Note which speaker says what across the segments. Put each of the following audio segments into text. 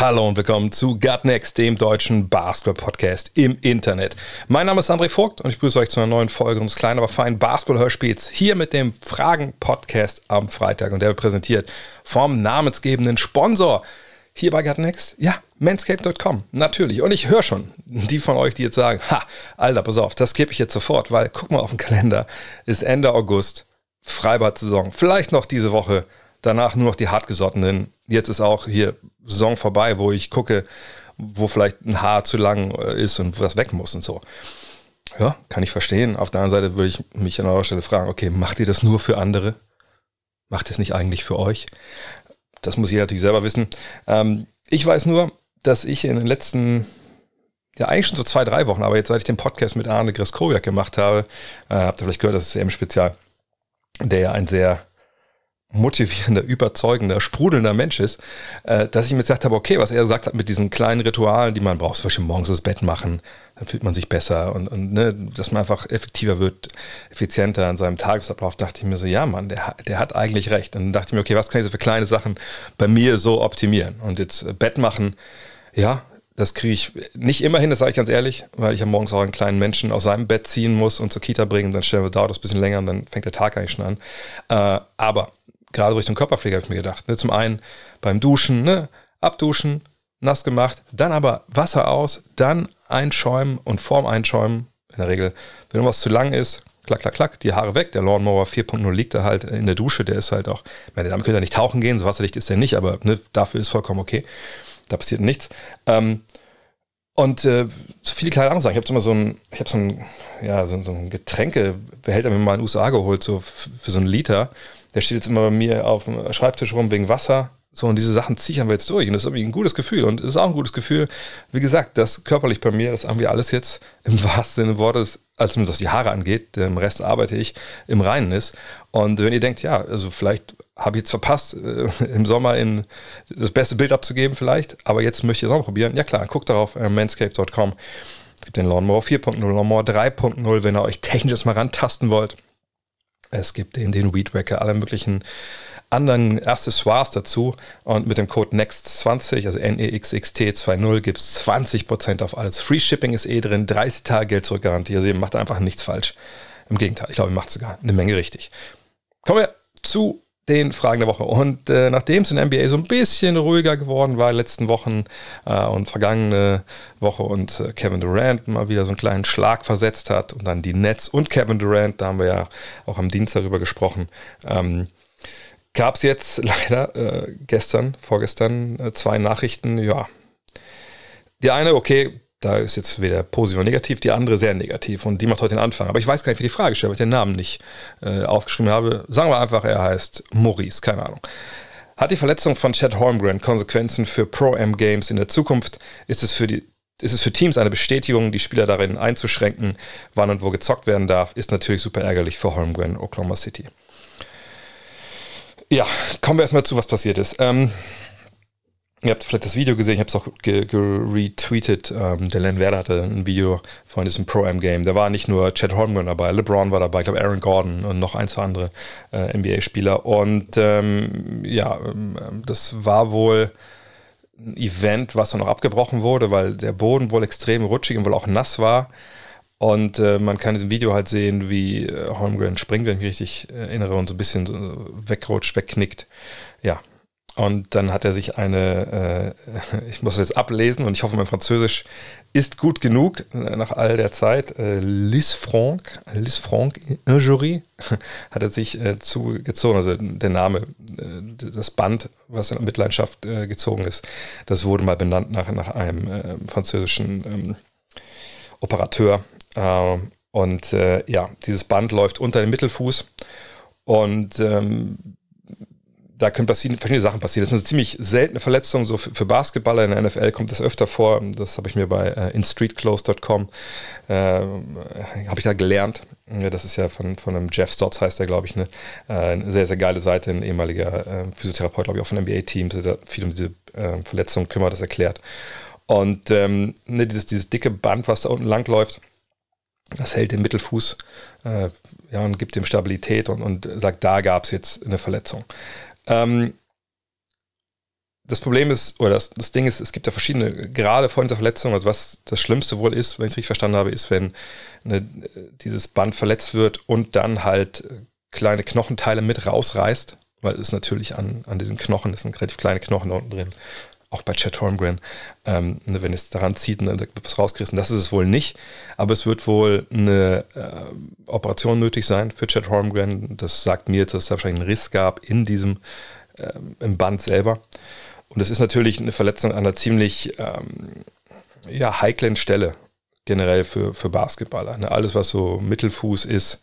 Speaker 1: Hallo und willkommen zu Gut Next, dem deutschen Basketball-Podcast im Internet. Mein Name ist André Vogt und ich begrüße euch zu einer neuen Folge unseres kleinen, aber feinen Basketball-Hörspiels hier mit dem Fragen-Podcast am Freitag und der wird präsentiert vom namensgebenden Sponsor hier bei Gut Next. Ja, manscape.com, natürlich. Und ich höre schon die von euch, die jetzt sagen, ha, Alter, pass auf, das gebe ich jetzt sofort, weil guck mal auf den Kalender, ist Ende August, Freibad-Saison, vielleicht noch diese Woche danach nur noch die hartgesottenen. Jetzt ist auch hier Saison vorbei, wo ich gucke, wo vielleicht ein Haar zu lang äh, ist und was weg muss und so. Ja, kann ich verstehen. Auf der anderen Seite würde ich mich an eurer Stelle fragen, okay, macht ihr das nur für andere? Macht ihr es nicht eigentlich für euch? Das muss jeder natürlich selber wissen. Ähm, ich weiß nur, dass ich in den letzten, ja eigentlich schon so zwei, drei Wochen, aber jetzt seit ich den Podcast mit Arne Greskowiak gemacht habe, äh, habt ihr vielleicht gehört, das ist eben Spezial, der ja ein sehr motivierender, überzeugender, sprudelnder Mensch ist, äh, dass ich mir gesagt habe, okay, was er gesagt hat mit diesen kleinen Ritualen, die man braucht, zum Beispiel morgens das Bett machen, dann fühlt man sich besser und, und ne, dass man einfach effektiver wird, effizienter an seinem Tagesablauf, dachte ich mir so, ja Mann, der, der hat eigentlich recht. Und dann dachte ich mir, okay, was kann ich so für kleine Sachen bei mir so optimieren? Und jetzt äh, Bett machen, ja, das kriege ich nicht immer hin, das sage ich ganz ehrlich, weil ich ja morgens auch einen kleinen Menschen aus seinem Bett ziehen muss und zur Kita bringen. Dann stellen wir dauert das ein bisschen länger und dann fängt der Tag eigentlich schon an. Äh, aber gerade Richtung Körperpflege habe ich mir gedacht. Ne? Zum einen beim Duschen, ne? abduschen, nass gemacht, dann aber Wasser aus, dann einschäumen und vorm Einschäumen, in der Regel, wenn was zu lang ist, klack, klack, klack, die Haare weg. Der Lawnmower 4.0 liegt da halt in der Dusche, der ist halt auch, meine, damit könnt ihr nicht tauchen gehen, so wasserdicht ist der nicht, aber ne, dafür ist vollkommen okay. Da passiert nichts. Ähm, und äh, so viele kleine andere Sachen. Ich habe immer so ein, ich habe so ein, ja, so, so ein Getränkebehälter mir mal in den USA geholt, so für so einen Liter. Der steht jetzt immer bei mir auf dem Schreibtisch rum wegen Wasser. So, und diese Sachen ziehen wir jetzt durch. Und das ist irgendwie ein gutes Gefühl. Und es ist auch ein gutes Gefühl, wie gesagt, das körperlich bei mir, das haben wir alles jetzt im wahrsten Sinne des Wortes, als was die Haare angeht, im Rest arbeite ich, im Reinen ist. Und wenn ihr denkt, ja, also vielleicht habe ich jetzt verpasst, äh, im Sommer in das beste Bild abzugeben, vielleicht, aber jetzt möchte ich es auch probieren. Ja klar, guckt darauf, äh, manscape.com. Es gibt den Lawnmower 4.0, Lawnmower 3.0, wenn ihr euch technisch mal rantasten wollt. Es gibt den, den Weed Wacker, alle möglichen anderen Accessoires dazu. Und mit dem Code NEXT20, also NEXXT20, gibt es 20% auf alles. Free Shipping ist eh drin, 30 Tage Geld zurückgarantie. Also ihr macht einfach nichts falsch. Im Gegenteil, ich glaube, ihr macht sogar eine Menge richtig. Kommen wir zu den Fragen der Woche. Und äh, nachdem es in NBA so ein bisschen ruhiger geworden war, letzten Wochen äh, und vergangene Woche und äh, Kevin Durant mal wieder so einen kleinen Schlag versetzt hat und dann die Nets und Kevin Durant, da haben wir ja auch am Dienstag darüber gesprochen, ähm, gab es jetzt leider äh, gestern, vorgestern äh, zwei Nachrichten, ja. Die eine, okay, da ist jetzt weder positiv noch negativ, die andere sehr negativ und die macht heute den Anfang. Aber ich weiß gar nicht, wie die Frage stellt, weil ich den Namen nicht äh, aufgeschrieben habe. Sagen wir einfach, er heißt Maurice, keine Ahnung. Hat die Verletzung von Chad Holmgren Konsequenzen für Pro-M-Games in der Zukunft? Ist es für die ist es für Teams eine Bestätigung, die Spieler darin einzuschränken, wann und wo gezockt werden darf, ist natürlich super ärgerlich für Holmgren, Oklahoma City. Ja, kommen wir erstmal zu, was passiert ist. Ähm, Ihr habt vielleicht das Video gesehen, ich habe es auch retweetet. Ähm, der Len Werder hatte ein Video von diesem Pro-Am-Game. Da war nicht nur Chad Holmgren dabei, LeBron war dabei, ich glaube Aaron Gordon und noch ein, zwei andere äh, NBA-Spieler. Und ähm, ja, ähm, das war wohl ein Event, was dann noch abgebrochen wurde, weil der Boden wohl extrem rutschig und wohl auch nass war. Und äh, man kann in diesem Video halt sehen, wie äh, Holmgren springt, wenn ich mich richtig erinnere, und so ein bisschen so wegrutscht, wegknickt. Ja, und dann hat er sich eine, äh, ich muss jetzt ablesen und ich hoffe, mein Französisch ist gut genug äh, nach all der Zeit. Äh, Lis Franck, Lis Franck Injury hat er sich äh, zugezogen, also der Name, äh, das Band, was in Mitleidenschaft äh, gezogen ist, das wurde mal benannt nach, nach einem äh, französischen ähm, Operateur. Ähm, und ja, dieses Band läuft unter dem Mittelfuß und ähm, da können verschiedene Sachen passieren. Das ist eine ziemlich seltene Verletzung. So für, für Basketballer in der NFL kommt das öfter vor. Das habe ich mir bei äh, instreetclothes.com äh, habe ich da gelernt. Das ist ja von, von einem Jeff Stotts heißt der, glaube ich, ne? Äh, eine sehr, sehr geile Seite, ein ehemaliger äh, Physiotherapeut, glaube ich, auch von NBA-Teams, der viel um diese äh, Verletzung kümmert, das erklärt. Und ähm, ne, dieses, dieses dicke Band, was da unten lang läuft, das hält den Mittelfuß äh, ja, und gibt ihm Stabilität und, und sagt, da gab es jetzt eine Verletzung. Ähm, das Problem ist, oder das, das Ding ist, es gibt ja verschiedene Grade von dieser Verletzung. Also was das Schlimmste wohl ist, wenn ich es richtig verstanden habe, ist, wenn eine, dieses Band verletzt wird und dann halt kleine Knochenteile mit rausreißt, weil es natürlich an, an diesen Knochen, das sind relativ kleine Knochen da unten drin, auch bei Chad Holmgren, ähm, ne, wenn es daran zieht wird was rausgerissen. Das ist es wohl nicht, aber es wird wohl eine äh, Operation nötig sein für Chad Holmgren. Das sagt mir jetzt, dass es wahrscheinlich einen Riss gab in diesem äh, im Band selber. Und das ist natürlich eine Verletzung an einer ziemlich ähm, ja, heiklen Stelle generell für, für Basketballer. Ne? Alles, was so Mittelfuß ist,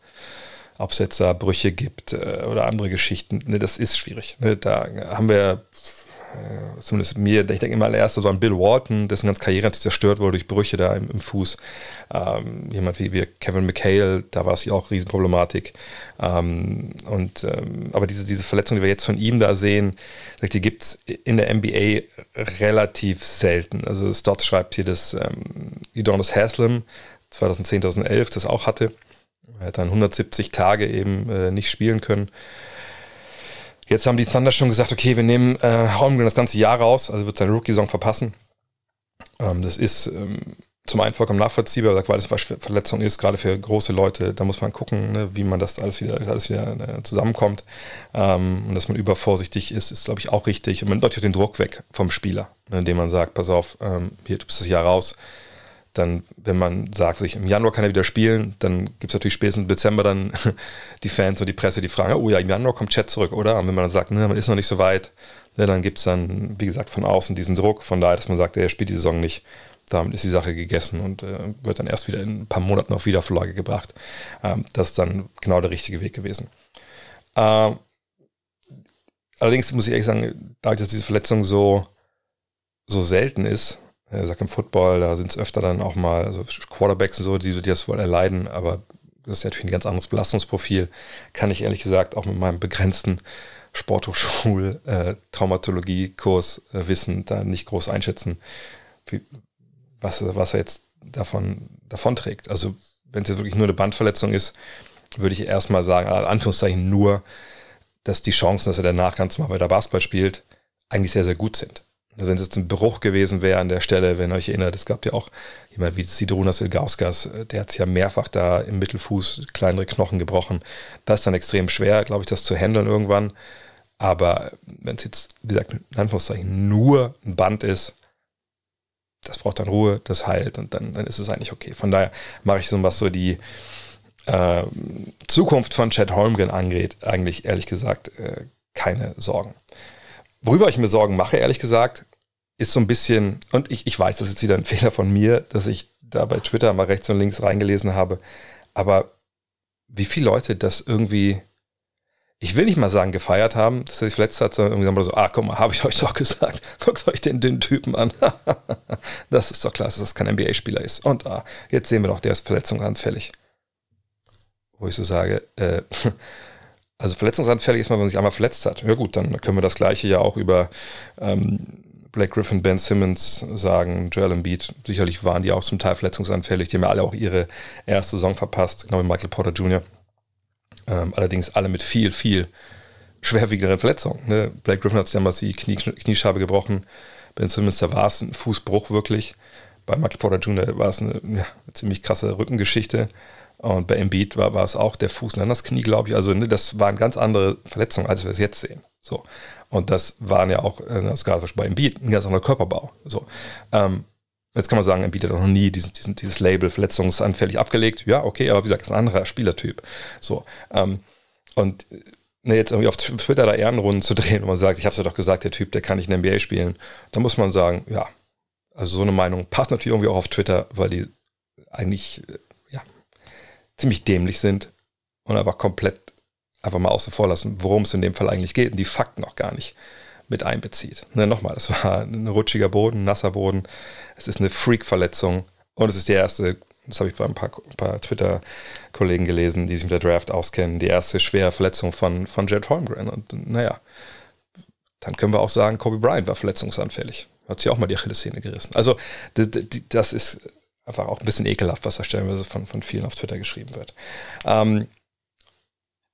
Speaker 1: da Brüche gibt äh, oder andere Geschichten, ne, das ist schwierig. Ne? Da haben wir zumindest mir, ich denke immer allererst so an Bill Walton, dessen ganze Karriere zerstört wurde durch Brüche da im, im Fuß. Ähm, jemand wie, wie, Kevin McHale, da war es ja auch Riesenproblematik. Ähm, und, ähm, aber diese, diese Verletzung, die wir jetzt von ihm da sehen, die gibt es in der NBA relativ selten. Also Stotts schreibt hier, dass ähm, Udonis Haslam 2010, 2011 das auch hatte. Er hat dann 170 Tage eben äh, nicht spielen können. Jetzt haben die Thunder schon gesagt, okay, wir nehmen äh, Holmgren das ganze Jahr raus, also wird seine Rookie-Saison verpassen. Ähm, das ist ähm, zum einen vollkommen nachvollziehbar, weil das Verletzung ist, gerade für große Leute, da muss man gucken, ne, wie man das alles wieder, alles wieder äh, zusammenkommt. Ähm, und dass man übervorsichtig ist, ist, glaube ich, auch richtig. Und man deutet den Druck weg vom Spieler, ne, indem man sagt, pass auf, ähm, hier, du bist das Jahr raus dann, wenn man sagt, sich im Januar kann er wieder spielen, dann gibt es natürlich spätestens im Dezember dann die Fans und die Presse, die fragen, oh ja, im Januar kommt Chat zurück, oder? Und wenn man dann sagt, ne, man ist noch nicht so weit, ne, dann gibt es dann, wie gesagt, von außen diesen Druck, von daher, dass man sagt, er spielt die Saison nicht. Damit ist die Sache gegessen und äh, wird dann erst wieder in ein paar Monaten auf Wiedervorlage gebracht. Ähm, das ist dann genau der richtige Weg gewesen. Ähm, allerdings muss ich ehrlich sagen, dadurch, dass diese Verletzung so, so selten ist, er sagt im Football, da sind es öfter dann auch mal also Quarterbacks und so, die, die das wohl erleiden, aber das ist natürlich ein ganz anderes Belastungsprofil. Kann ich ehrlich gesagt auch mit meinem begrenzten Sporthochschul-Traumatologie-Kurs äh, äh, Wissen da nicht groß einschätzen, wie, was, was er jetzt davon, davon trägt. Also, wenn es jetzt wirklich nur eine Bandverletzung ist, würde ich erstmal sagen, also Anführungszeichen nur, dass die Chancen, dass er danach ganz mal weiter Basketball spielt, eigentlich sehr, sehr gut sind. Also wenn es jetzt ein Bruch gewesen wäre an der Stelle, wenn ihr euch erinnert, es gab ja auch jemand wie Sidrunas Ilgauskas, der hat sich ja mehrfach da im Mittelfuß kleinere Knochen gebrochen. Das ist dann extrem schwer, glaube ich, das zu handeln irgendwann. Aber wenn es jetzt, wie gesagt, in Anführungszeichen nur ein Band ist, das braucht dann Ruhe, das heilt und dann, dann ist es eigentlich okay. Von daher mache ich so, was so die äh, Zukunft von Chad Holmgren angeht, eigentlich ehrlich gesagt äh, keine Sorgen. Worüber ich mir Sorgen mache, ehrlich gesagt, ist so ein bisschen, und ich, ich weiß, das ist jetzt wieder ein Fehler von mir, dass ich da bei Twitter mal rechts und links reingelesen habe, aber wie viele Leute das irgendwie, ich will nicht mal sagen, gefeiert haben, dass er sich verletzt hat, sondern irgendwie so, ah, guck mal, habe ich euch doch gesagt, guckt euch den dünnen Typen an. das ist doch klar, dass das kein NBA-Spieler ist. Und ah, jetzt sehen wir doch, der ist verletzungsanfällig. Wo ich so sage, äh, also verletzungsanfällig ist man, wenn man sich einmal verletzt hat. Ja gut, dann können wir das gleiche ja auch über ähm, Blake Griffin, Ben Simmons sagen, Joel Embiid. Sicherlich waren die auch zum Teil verletzungsanfällig. Die haben ja alle auch ihre erste Saison verpasst, genau wie Michael Porter Jr. Ähm, allerdings alle mit viel, viel schwerwiegenderen Verletzungen. Ne? Blake Griffin hat sich damals die Knie, Kniescheibe gebrochen. Ben Simmons, da war es ein Fußbruch wirklich. Bei Michael Porter Jr. war es eine, ja, eine ziemlich krasse Rückengeschichte. Und bei Embiid war, war es auch der Fuß und das Knie, glaube ich. Also ne, das waren ganz andere Verletzungen, als wir es jetzt sehen. So. Und das waren ja auch, äh, das gerade bei Embiid, ein ganz anderer Körperbau. So. Ähm, jetzt kann man sagen, Embiid hat auch noch nie diesen, diesen, dieses Label verletzungsanfällig abgelegt. Ja, okay, aber wie gesagt, ist ein anderer Spielertyp. So. Ähm, und ne, jetzt irgendwie auf Twitter da Ehrenrunden zu drehen, wo man sagt, ich habe es ja doch gesagt, der Typ, der kann nicht in der NBA spielen, da muss man sagen, ja, also so eine Meinung passt natürlich irgendwie auch auf Twitter, weil die eigentlich äh, ziemlich dämlich sind und einfach komplett einfach mal außen vor lassen, worum es in dem Fall eigentlich geht und die Fakten auch gar nicht mit einbezieht. Ne, nochmal, das war ein rutschiger Boden, nasser Boden, es ist eine Freak-Verletzung und es ist die erste, das habe ich bei ein paar, paar Twitter-Kollegen gelesen, die sich mit der Draft auskennen, die erste schwere Verletzung von, von Jed Holmgren. Und naja, dann können wir auch sagen, Kobe Bryant war verletzungsanfällig. Hat sich auch mal die Achillessehne gerissen. Also das ist einfach auch ein bisschen ekelhaft, was da stellenweise von, von vielen auf Twitter geschrieben wird. Ähm,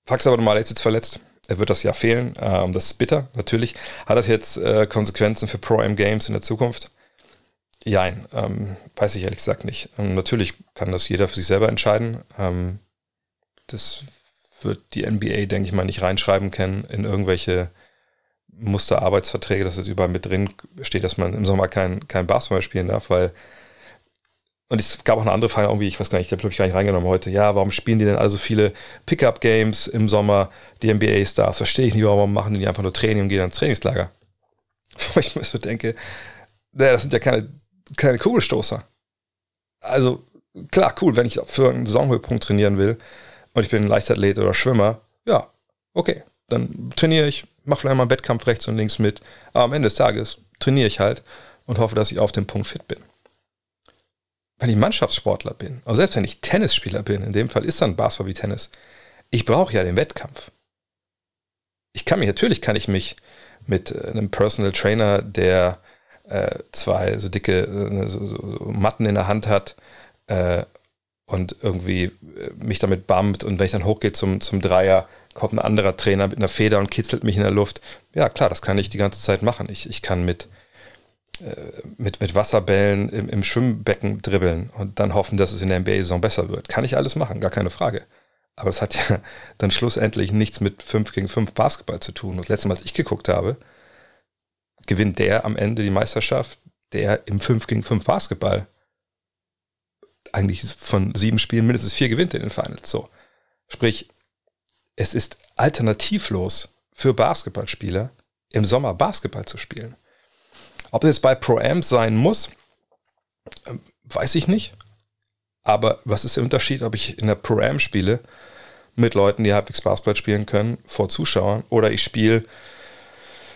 Speaker 1: Fax aber nochmal, er ist jetzt verletzt. Er wird das Jahr fehlen. Ähm, das ist bitter, natürlich. Hat das jetzt äh, Konsequenzen für Pro-M Games in der Zukunft? Jein, ähm, weiß ich ehrlich gesagt nicht. Ähm, natürlich kann das jeder für sich selber entscheiden. Ähm, das wird die NBA, denke ich mal, nicht reinschreiben können in irgendwelche Musterarbeitsverträge, dass es überall mit drin steht, dass man im Sommer kein, kein Basketball spielen darf, weil und es gab auch eine andere Frage, irgendwie, ich weiß gar nicht, ich habe ich gar nicht reingenommen heute. Ja, warum spielen die denn alle so viele Pickup-Games im Sommer, die NBA-Stars? Verstehe ich nicht, warum machen die einfach nur Training und gehen ans Trainingslager? Wo ich mir so denke, naja, das sind ja keine, keine Kugelstoßer. Also, klar, cool, wenn ich für einen Saisonhöhepunkt trainieren will und ich bin ein Leichtathlet oder Schwimmer, ja, okay, dann trainiere ich, mache vielleicht mal einen Wettkampf rechts und links mit, aber am Ende des Tages trainiere ich halt und hoffe, dass ich auf dem Punkt fit bin wenn ich Mannschaftssportler bin, also selbst wenn ich Tennisspieler bin, in dem Fall ist dann Basketball wie Tennis, ich brauche ja den Wettkampf. Ich kann mich, natürlich kann ich mich mit äh, einem Personal Trainer, der äh, zwei so dicke äh, so, so, so Matten in der Hand hat äh, und irgendwie äh, mich damit bammt und wenn ich dann hochgehe zum, zum Dreier, kommt ein anderer Trainer mit einer Feder und kitzelt mich in der Luft. Ja, klar, das kann ich die ganze Zeit machen. Ich, ich kann mit mit, mit Wasserbällen im, im, Schwimmbecken dribbeln und dann hoffen, dass es in der NBA-Saison besser wird. Kann ich alles machen, gar keine Frage. Aber es hat ja dann schlussendlich nichts mit 5 gegen 5 Basketball zu tun. Und das letzte Mal, als ich geguckt habe, gewinnt der am Ende die Meisterschaft, der im 5 gegen 5 Basketball eigentlich von sieben Spielen mindestens vier gewinnt in den Finals. So. Sprich, es ist alternativlos für Basketballspieler, im Sommer Basketball zu spielen. Ob das jetzt bei Pro-Amps sein muss, ähm, weiß ich nicht. Aber was ist der Unterschied, ob ich in der Pro-Am spiele mit Leuten, die halbwegs Basketball spielen können, vor Zuschauern, oder ich spiele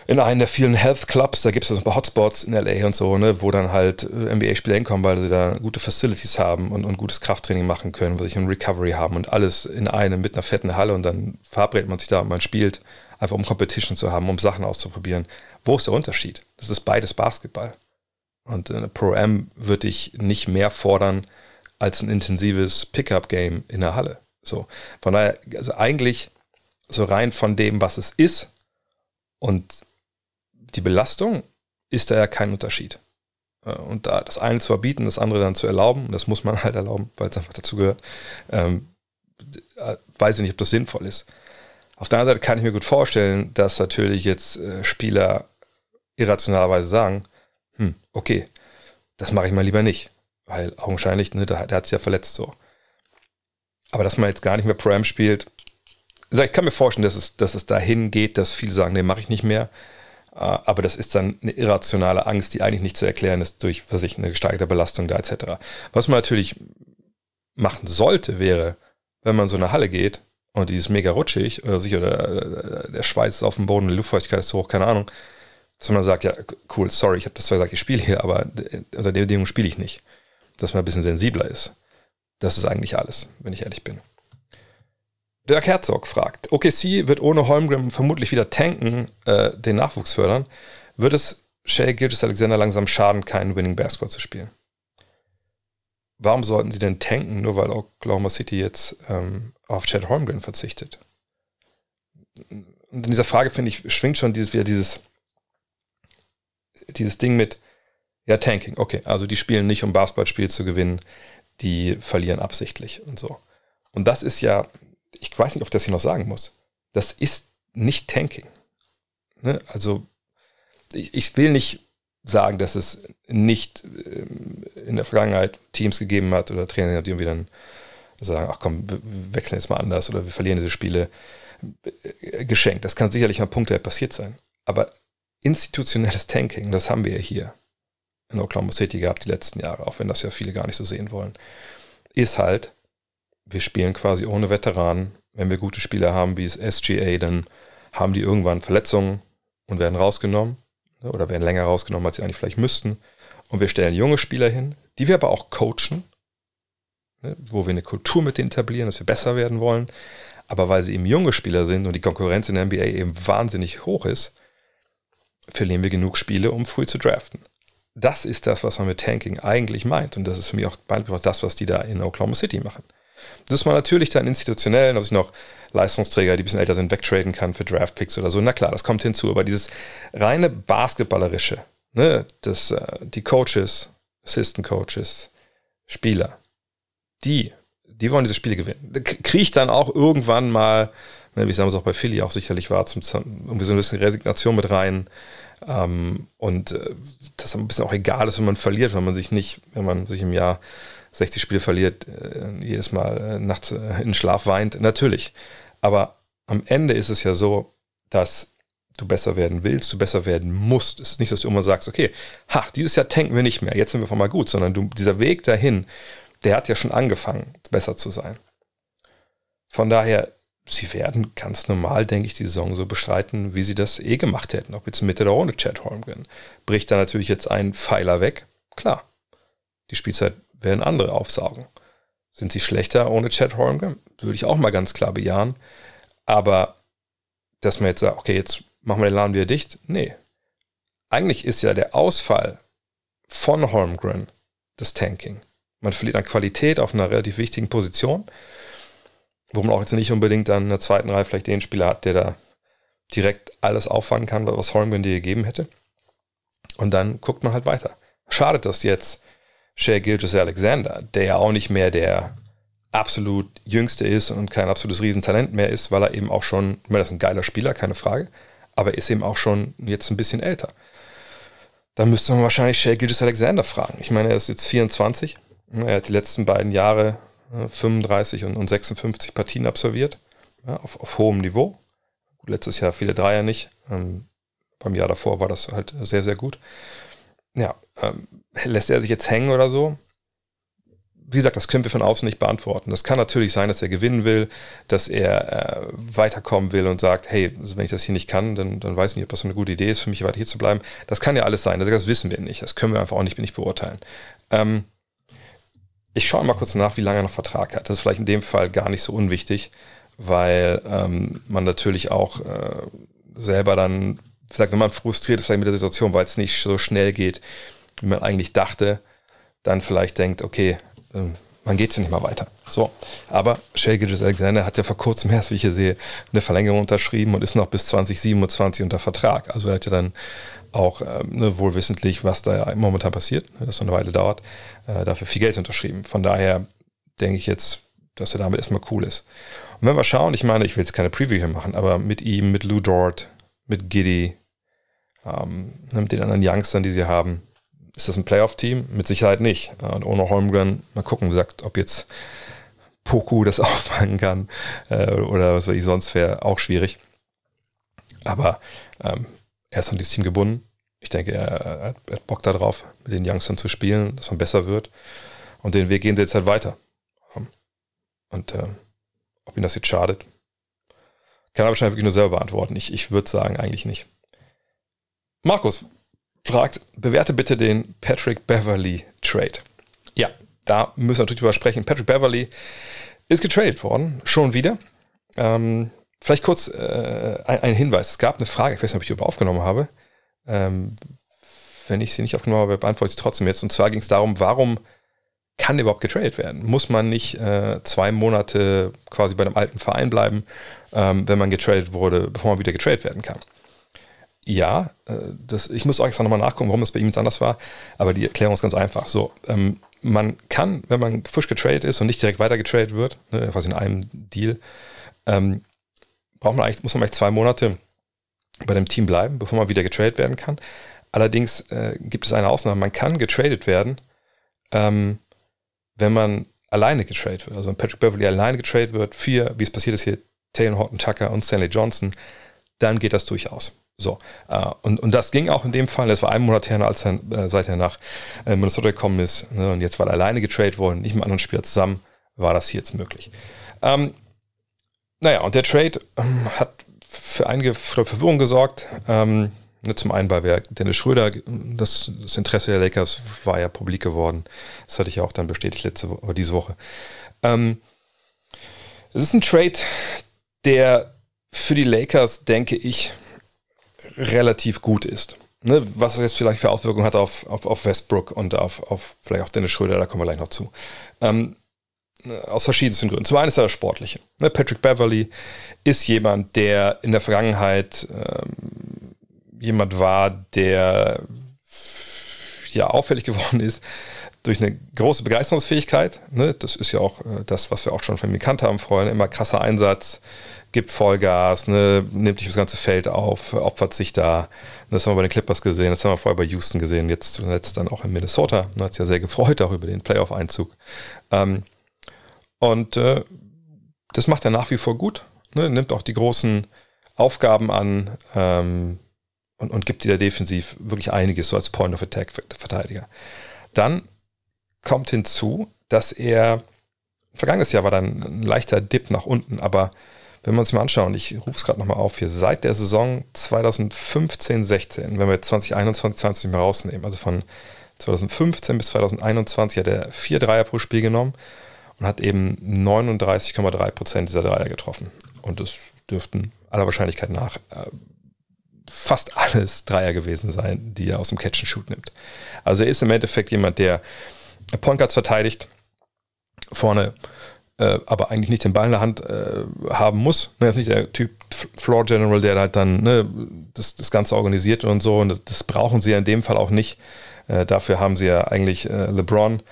Speaker 1: in einem der vielen Health Clubs, da gibt es ein paar Hotspots in LA und so, ne, wo dann halt äh, NBA-Spieler hinkommen, weil sie da gute Facilities haben und, und gutes Krafttraining machen können, wo sie ein Recovery haben und alles in einem mit einer fetten Halle und dann verabredet man sich da und man spielt, einfach um Competition zu haben, um Sachen auszuprobieren. Wo ist der Unterschied? Das ist beides Basketball. Und eine Pro-Am würde ich nicht mehr fordern als ein intensives Pickup-Game in der Halle. So. Von daher, also eigentlich so rein von dem, was es ist und die Belastung, ist da ja kein Unterschied. Äh, und da das eine zu verbieten, das andere dann zu erlauben, das muss man halt erlauben, weil es einfach dazu gehört, ähm, äh, weiß ich nicht, ob das sinnvoll ist. Auf der anderen Seite kann ich mir gut vorstellen, dass natürlich jetzt äh, Spieler irrationalerweise sagen, hm, okay, das mache ich mal lieber nicht. Weil augenscheinlich, ne, der, hat es ja verletzt so. Aber dass man jetzt gar nicht mehr Pro-Am spielt, ich kann mir vorstellen, dass es, dass es dahin geht, dass viele sagen, nee, mache ich nicht mehr. Äh, aber das ist dann eine irrationale Angst, die eigentlich nicht zu erklären ist durch, was ich, eine gesteigerte Belastung da etc. Was man natürlich machen sollte, wäre, wenn man so eine Halle geht und die ist mega rutschig oder sich oder der Schweiß ist auf dem Boden, die Luftfeuchtigkeit ist zu hoch, keine Ahnung, dass man sagt, ja, cool, sorry, ich habe das zwar gesagt, ich spiele hier, aber unter den Bedingungen spiele ich nicht. Dass man ein bisschen sensibler ist. Das ist eigentlich alles, wenn ich ehrlich bin. Dirk Herzog fragt, OKC wird ohne Holmgren vermutlich wieder tanken, äh, den Nachwuchs fördern. Wird es Shea Gilgis Alexander langsam schaden, keinen Winning Basketball zu spielen? Warum sollten sie denn tanken, nur weil Oklahoma City jetzt ähm, auf Chad Holmgren verzichtet? Und in dieser Frage, finde ich, schwingt schon dieses, wieder dieses, dieses Ding mit, ja, Tanking, okay, also die spielen nicht, um Basketballspiele zu gewinnen, die verlieren absichtlich und so. Und das ist ja, ich weiß nicht, ob das hier noch sagen muss, das ist nicht Tanking. Ne? Also ich, ich, will nicht sagen, dass es nicht ähm, in der Vergangenheit Teams gegeben hat oder Trainer, die irgendwie dann sagen, ach komm, wir wechseln jetzt mal anders oder wir verlieren diese Spiele äh, geschenkt. Das kann sicherlich mal Punkte passiert sein. Aber institutionelles Tanking, das haben wir ja hier in Oklahoma City gehabt die letzten Jahre, auch wenn das ja viele gar nicht so sehen wollen, ist halt, wir spielen quasi ohne Veteranen. Wenn wir gute Spieler haben, wie es SGA, dann haben die irgendwann Verletzungen und werden rausgenommen oder werden länger rausgenommen, als sie eigentlich vielleicht müssten. Und wir stellen junge Spieler hin, die wir aber auch coachen, ne, wo wir eine Kultur mit denen etablieren, dass wir besser werden wollen. Aber weil sie eben junge Spieler sind und die Konkurrenz in der NBA eben wahnsinnig hoch ist, verlieren wir genug Spiele, um früh zu draften. Das ist das, was man mit Tanking eigentlich meint. Und das ist für mich auch das, was die da in Oklahoma City machen. Dass man natürlich dann institutionell, dass ich noch Leistungsträger, die ein bisschen älter sind, wegtraden kann für Draftpicks oder so. Na klar, das kommt hinzu. Aber dieses reine Basketballerische, ne, das, äh, die Coaches, Assistant Coaches, Spieler, die, die wollen diese Spiele gewinnen. Kriege ich dann auch irgendwann mal, ne, wie es damals auch bei Philly auch sicherlich war, zum, irgendwie so ein bisschen Resignation mit rein. Ähm, und äh, das ein bisschen auch egal ist, wenn man verliert, wenn man sich nicht, wenn man sich im Jahr 60 Spiele verliert, äh, jedes Mal äh, nachts äh, in Schlaf weint. Natürlich. Aber am Ende ist es ja so, dass du besser werden willst, du besser werden musst. Es ist nicht, dass du immer sagst, okay, ha, dieses Jahr tanken wir nicht mehr, jetzt sind wir von mal gut, sondern du, dieser Weg dahin, der hat ja schon angefangen, besser zu sein. Von daher, sie werden ganz normal, denke ich, die Saison so bestreiten, wie sie das eh gemacht hätten, ob jetzt Mitte oder ohne Chad Holmgren. Bricht da natürlich jetzt ein Pfeiler weg? Klar. Die Spielzeit werden andere aufsaugen. Sind sie schlechter ohne Chad Holmgren? Würde ich auch mal ganz klar bejahen. Aber dass man jetzt sagt, okay, jetzt machen wir den Laden wieder dicht. Nee. Eigentlich ist ja der Ausfall von Holmgren das Tanking. Man verliert an Qualität auf einer relativ wichtigen Position, wo man auch jetzt nicht unbedingt an der zweiten Reihe vielleicht den Spieler hat, der da direkt alles auffangen kann, was Holmgren dir gegeben hätte. Und dann guckt man halt weiter. Schade, dass jetzt Shea Gilgis Alexander, der ja auch nicht mehr der absolut jüngste ist und kein absolutes Riesentalent mehr ist, weil er eben auch schon, ich meine, das ist ein geiler Spieler, keine Frage, aber er ist eben auch schon jetzt ein bisschen älter. Da müsste man wahrscheinlich Shea Gilgis Alexander fragen. Ich meine, er ist jetzt 24, er hat die letzten beiden Jahre 35 äh, und, 56 Partien absolviert, ja, auf, auf, hohem Niveau. Letztes Jahr viele Dreier nicht. Ähm, beim Jahr davor war das halt sehr, sehr gut. Ja, ähm, lässt er sich jetzt hängen oder so? Wie gesagt, das können wir von außen nicht beantworten. Das kann natürlich sein, dass er gewinnen will, dass er äh, weiterkommen will und sagt, hey, also wenn ich das hier nicht kann, dann, dann weiß ich nicht, ob das so eine gute Idee ist, für mich weiter hier zu bleiben. Das kann ja alles sein. Das, das wissen wir nicht. Das können wir einfach auch nicht, nicht beurteilen. Ähm, ich schaue mal kurz nach, wie lange er noch Vertrag hat. Das ist vielleicht in dem Fall gar nicht so unwichtig, weil ähm, man natürlich auch äh, selber dann, gesagt, wenn man frustriert ist mit der Situation, weil es nicht so schnell geht, wie man eigentlich dachte, dann vielleicht denkt, okay, ähm, man geht ja nicht mal weiter. So, aber Shea Gilgis Alexander hat ja vor kurzem erst, wie ich hier sehe, eine Verlängerung unterschrieben und ist noch bis 2027 unter Vertrag. Also er hat ja dann auch ähm, ne, wohlwissentlich, was da momentan passiert, ne, dass so eine Weile dauert, äh, dafür viel Geld unterschrieben. Von daher denke ich jetzt, dass er damit erstmal cool ist. Und wenn wir schauen, ich meine, ich will jetzt keine Preview hier machen, aber mit ihm, mit Lou Dort, mit Giddy, ähm, ne, mit den anderen Youngstern, die sie haben, ist das ein Playoff-Team? Mit Sicherheit nicht. Und ohne Holmgren, mal gucken, gesagt, ob jetzt Poku das auffangen kann äh, oder was weiß ich sonst wäre, auch schwierig. Aber ähm, er ist an dieses Team gebunden. Ich denke, er, er, hat Bock darauf, mit den Youngstern zu spielen, dass man besser wird. Und den Weg gehen sie jetzt halt weiter. Und äh, ob ihm das jetzt schadet, kann er wahrscheinlich wirklich nur selber beantworten. Ich, ich würde sagen, eigentlich nicht. Markus, fragt, bewerte bitte den Patrick Beverly Trade. Ja, da müssen wir natürlich drüber sprechen. Patrick Beverly ist getradet worden, schon wieder. Ähm, vielleicht kurz äh, ein, ein, Hinweis. Es gab eine Frage, ich weiß nicht, ob ich die überhaupt aufgenommen habe. Ähm, wenn ich sie nicht aufgenommen habe, beantworte ich sie trotzdem jetzt. Und zwar ging es darum, warum kann überhaupt getradet werden? Muss man nicht äh, zwei Monate quasi bei einem alten Verein bleiben, ähm, wenn man getradet wurde, bevor man wieder getradet werden kann? Ja, äh, das, ich muss auch extra nochmal nachgucken, warum das bei ihm jetzt anders war, aber die Erklärung ist ganz einfach. So, ähm, man kann, wenn man frisch getradet ist und nicht direkt weiter getradet wird, ne, quasi in einem Deal, ähm, braucht man eigentlich, muss man eigentlich zwei Monate bei dem Team bleiben, bevor man wieder getradet werden kann. Allerdings äh, gibt es eine Ausnahme, man kann getradet werden, ähm, wenn man alleine getradet wird. Also wenn Patrick Beverly alleine getradet wird, für, wie es passiert ist hier, Taylor Horton Tucker und Stanley Johnson, dann geht das durchaus. So, äh, und, und das ging auch in dem Fall, das war ein Monat her, als er, äh, seit er nach äh, Minnesota gekommen ist. Ne, und jetzt war er alleine getradet worden, nicht mit anderen Spielern zusammen. war das hier jetzt möglich. Ähm, naja, und der Trade ähm, hat für einige Verwirrung gesorgt. Ähm, Ne, zum einen, weil wir Dennis Schröder, das, das, Interesse der Lakers war ja publik geworden. Das hatte ich ja auch dann bestätigt letzte Woche, diese Woche. Ähm, es ist ein Trade, der für die Lakers, denke ich, relativ gut ist. Ne, was jetzt vielleicht für Auswirkungen hat auf, auf, auf Westbrook und auf, auf vielleicht auch Dennis Schröder, da kommen wir gleich noch zu. Ähm, aus verschiedensten Gründen. Zum einen ist er das Sportliche. Ne, Patrick Beverly ist jemand, der in der Vergangenheit ähm, jemand war, der ja auffällig geworden ist durch eine große Begeisterungsfähigkeit. Ne? Das ist ja auch äh, das, was wir auch schon von ihm gekannt haben vorher. Immer krasser Einsatz, gibt Vollgas, ne? nimmt sich das ganze Feld auf, opfert sich da. Das haben wir bei den Clippers gesehen, das haben wir vorher bei Houston gesehen, jetzt zuletzt dann auch in Minnesota. Da hat es ja sehr gefreut, auch über den Playoff-Einzug. Ähm, und äh, das macht er nach wie vor gut. Ne? Nimmt auch die großen Aufgaben an. Ähm, und, und gibt dir defensiv wirklich einiges so als Point of Attack Verteidiger. Dann kommt hinzu, dass er vergangenes Jahr war dann ein leichter Dip nach unten, aber wenn wir uns mal anschauen, ich rufe es gerade nochmal auf hier, seit der Saison 2015, 16, wenn wir 2021, 20 mal rausnehmen, also von 2015 bis 2021 hat er vier Dreier pro Spiel genommen und hat eben 39,3 Prozent dieser Dreier getroffen. Und das dürften aller Wahrscheinlichkeit nach äh, fast alles Dreier gewesen sein, die er aus dem Catch and Shoot nimmt. Also er ist im Endeffekt jemand, der Point Guards verteidigt, vorne äh, aber eigentlich nicht den Ball in der Hand äh, haben muss. Ne, er ist nicht der Typ Floor General, der halt dann ne, das, das Ganze organisiert und so. Und das, das, brauchen sie ja in dem Fall auch nicht. Äh, dafür haben sie ja eigentlich äh, LeBron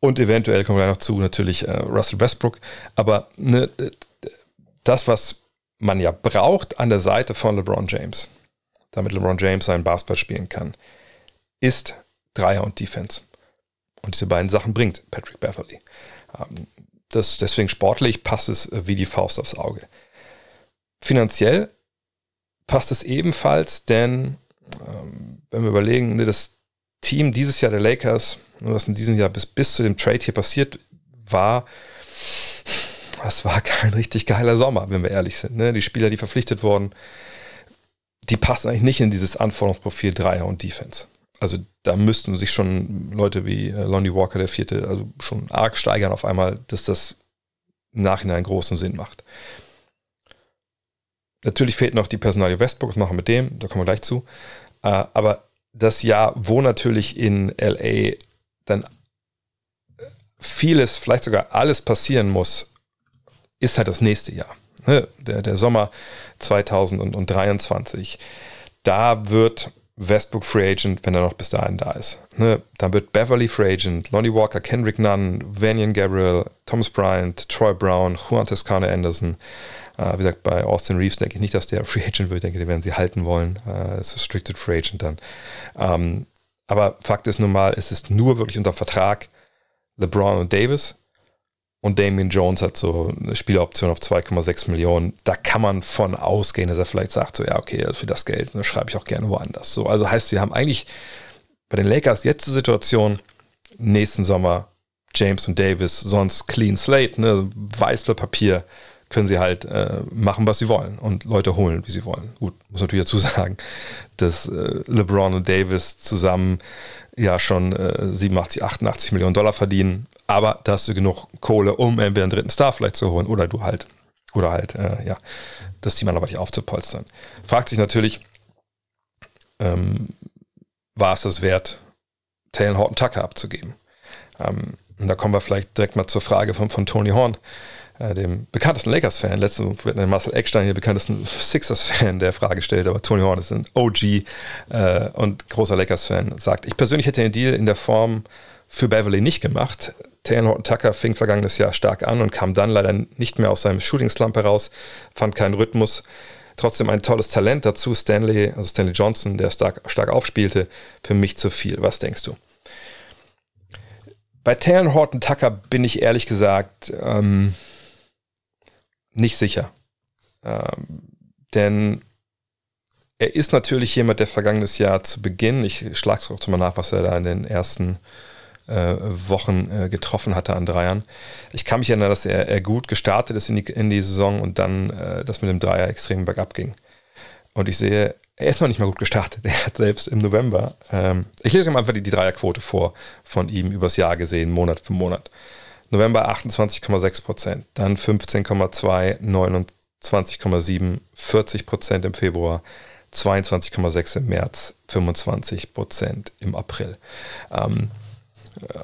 Speaker 1: und eventuell kommen wir noch zu natürlich äh, Russell Westbrook. Aber ne, das, was man ja braucht an der Seite von LeBron James, damit LeBron James seinen Basketball spielen kann, ist Dreier und Defense. Und diese beiden Sachen bringt Patrick Beverly. Ähm, das, deswegen sportlich passt es wie die Faust aufs Auge. Finanziell passt es ebenfalls, denn ähm, wenn wir überlegen, ne, das Team dieses Jahr der Lakers, was in diesem Jahr bis, bis zu dem Trade hier passiert war, das war kein richtig geiler Sommer, wenn wir ehrlich sind. Ne? Die Spieler, die verpflichtet wurden, die passen eigentlich nicht in dieses Anforderungsprofil Dreier und Defense. Also da müssten sich schon Leute wie äh, Lonnie Walker, der vierte, also schon arg steigern auf einmal, dass das im Nachhinein großen Sinn macht. Natürlich fehlt noch die Personalie Westbrook, das machen wir mit dem, da kommen wir gleich zu. Äh, aber das Jahr, wo natürlich in LA dann vieles, vielleicht sogar alles passieren muss, ist halt das nächste Jahr ne, der, der Sommer 2023, da wird Westbrook Free Agent, wenn er noch bis dahin da ist. Ne, dann wird Beverly Free Agent, Lonnie Walker, Kendrick Nunn, Vanyan Gabriel, Thomas Bryant, Troy Brown, Juan Toscano Anderson. Äh, wie gesagt, bei Austin Reeves denke ich nicht, dass der Free Agent wird. Ich denke, die werden sie halten wollen. Äh, ist Restricted Free Agent dann. Ähm, aber Fakt ist nun mal, es ist nur wirklich unter Vertrag LeBron und Davis und Damien Jones hat so eine Spieleroption auf 2,6 Millionen. Da kann man von ausgehen, dass er vielleicht sagt, so ja, okay, für das Geld das schreibe ich auch gerne woanders. So, also heißt, sie haben eigentlich bei den Lakers jetzt die Situation, nächsten Sommer James und Davis, sonst clean slate, ne, Weißblatt Papier, können sie halt äh, machen, was sie wollen und Leute holen, wie sie wollen. Gut, muss natürlich dazu sagen, dass äh, LeBron und Davis zusammen ja schon äh, 87, 88 Millionen Dollar verdienen aber da hast du genug Kohle, um entweder einen dritten Star vielleicht zu holen oder du halt, oder halt, äh, ja, das Team anderweitig aufzupolstern. Fragt sich natürlich, ähm, war es das wert, Taylor Horton Tucker abzugeben? Ähm, und da kommen wir vielleicht direkt mal zur Frage von, von Tony Horn, äh, dem bekanntesten Lakers-Fan. Letztens wird Marcel Eckstein hier bekanntesten Sixers-Fan der Frage stellt, aber Tony Horn ist ein OG äh, und großer Lakers-Fan, sagt, ich persönlich hätte den Deal in der Form für Beverly nicht gemacht. Taylor Horton Tucker fing vergangenes Jahr stark an und kam dann leider nicht mehr aus seinem Shooting-Slump heraus, fand keinen Rhythmus. Trotzdem ein tolles Talent dazu. Stanley, also Stanley Johnson, der stark, stark aufspielte, für mich zu viel. Was denkst du? Bei Taylor Horton Tucker bin ich ehrlich gesagt ähm, nicht sicher. Ähm, denn er ist natürlich jemand, der vergangenes Jahr zu Beginn, ich schlage es auch mal nach, was er da in den ersten äh, Wochen äh, getroffen hatte an Dreiern. Ich kann mich erinnern, dass er, er gut gestartet ist in die, in die Saison und dann äh, das mit dem Dreier extrem bergab ging. Und ich sehe, er ist noch nicht mal gut gestartet. Er hat selbst im November, ähm, ich lese mal einfach die, die Dreierquote vor, von ihm übers Jahr gesehen, Monat für Monat. November 28,6 Prozent, dann 15,2, 29,7, 40 Prozent im Februar, 22,6 im März, 25 Prozent im April. Ähm, äh,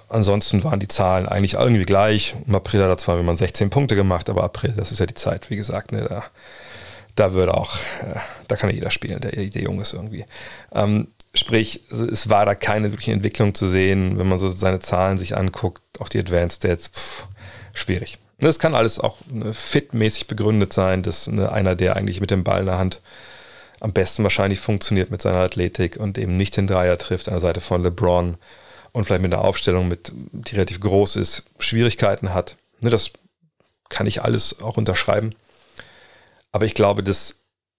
Speaker 1: ansonsten waren die Zahlen eigentlich irgendwie gleich. Im April hat er zwar, wenn man 16 Punkte gemacht, aber April, das ist ja die Zeit, wie gesagt, ne, da, da würde auch, äh, da kann ja jeder spielen, der, der Junge ist irgendwie. Ähm, sprich, es war da keine wirkliche Entwicklung zu sehen, wenn man so seine Zahlen sich anguckt, auch die Advanced Stats, pff, schwierig. Das kann alles auch ne, fitmäßig begründet sein, dass ne, einer, der eigentlich mit dem Ball in der Hand am besten wahrscheinlich funktioniert mit seiner Athletik und eben nicht den Dreier trifft an der Seite von LeBron und vielleicht mit einer Aufstellung, mit, die relativ groß ist, Schwierigkeiten hat. Ne, das kann ich alles auch unterschreiben. Aber ich glaube, dass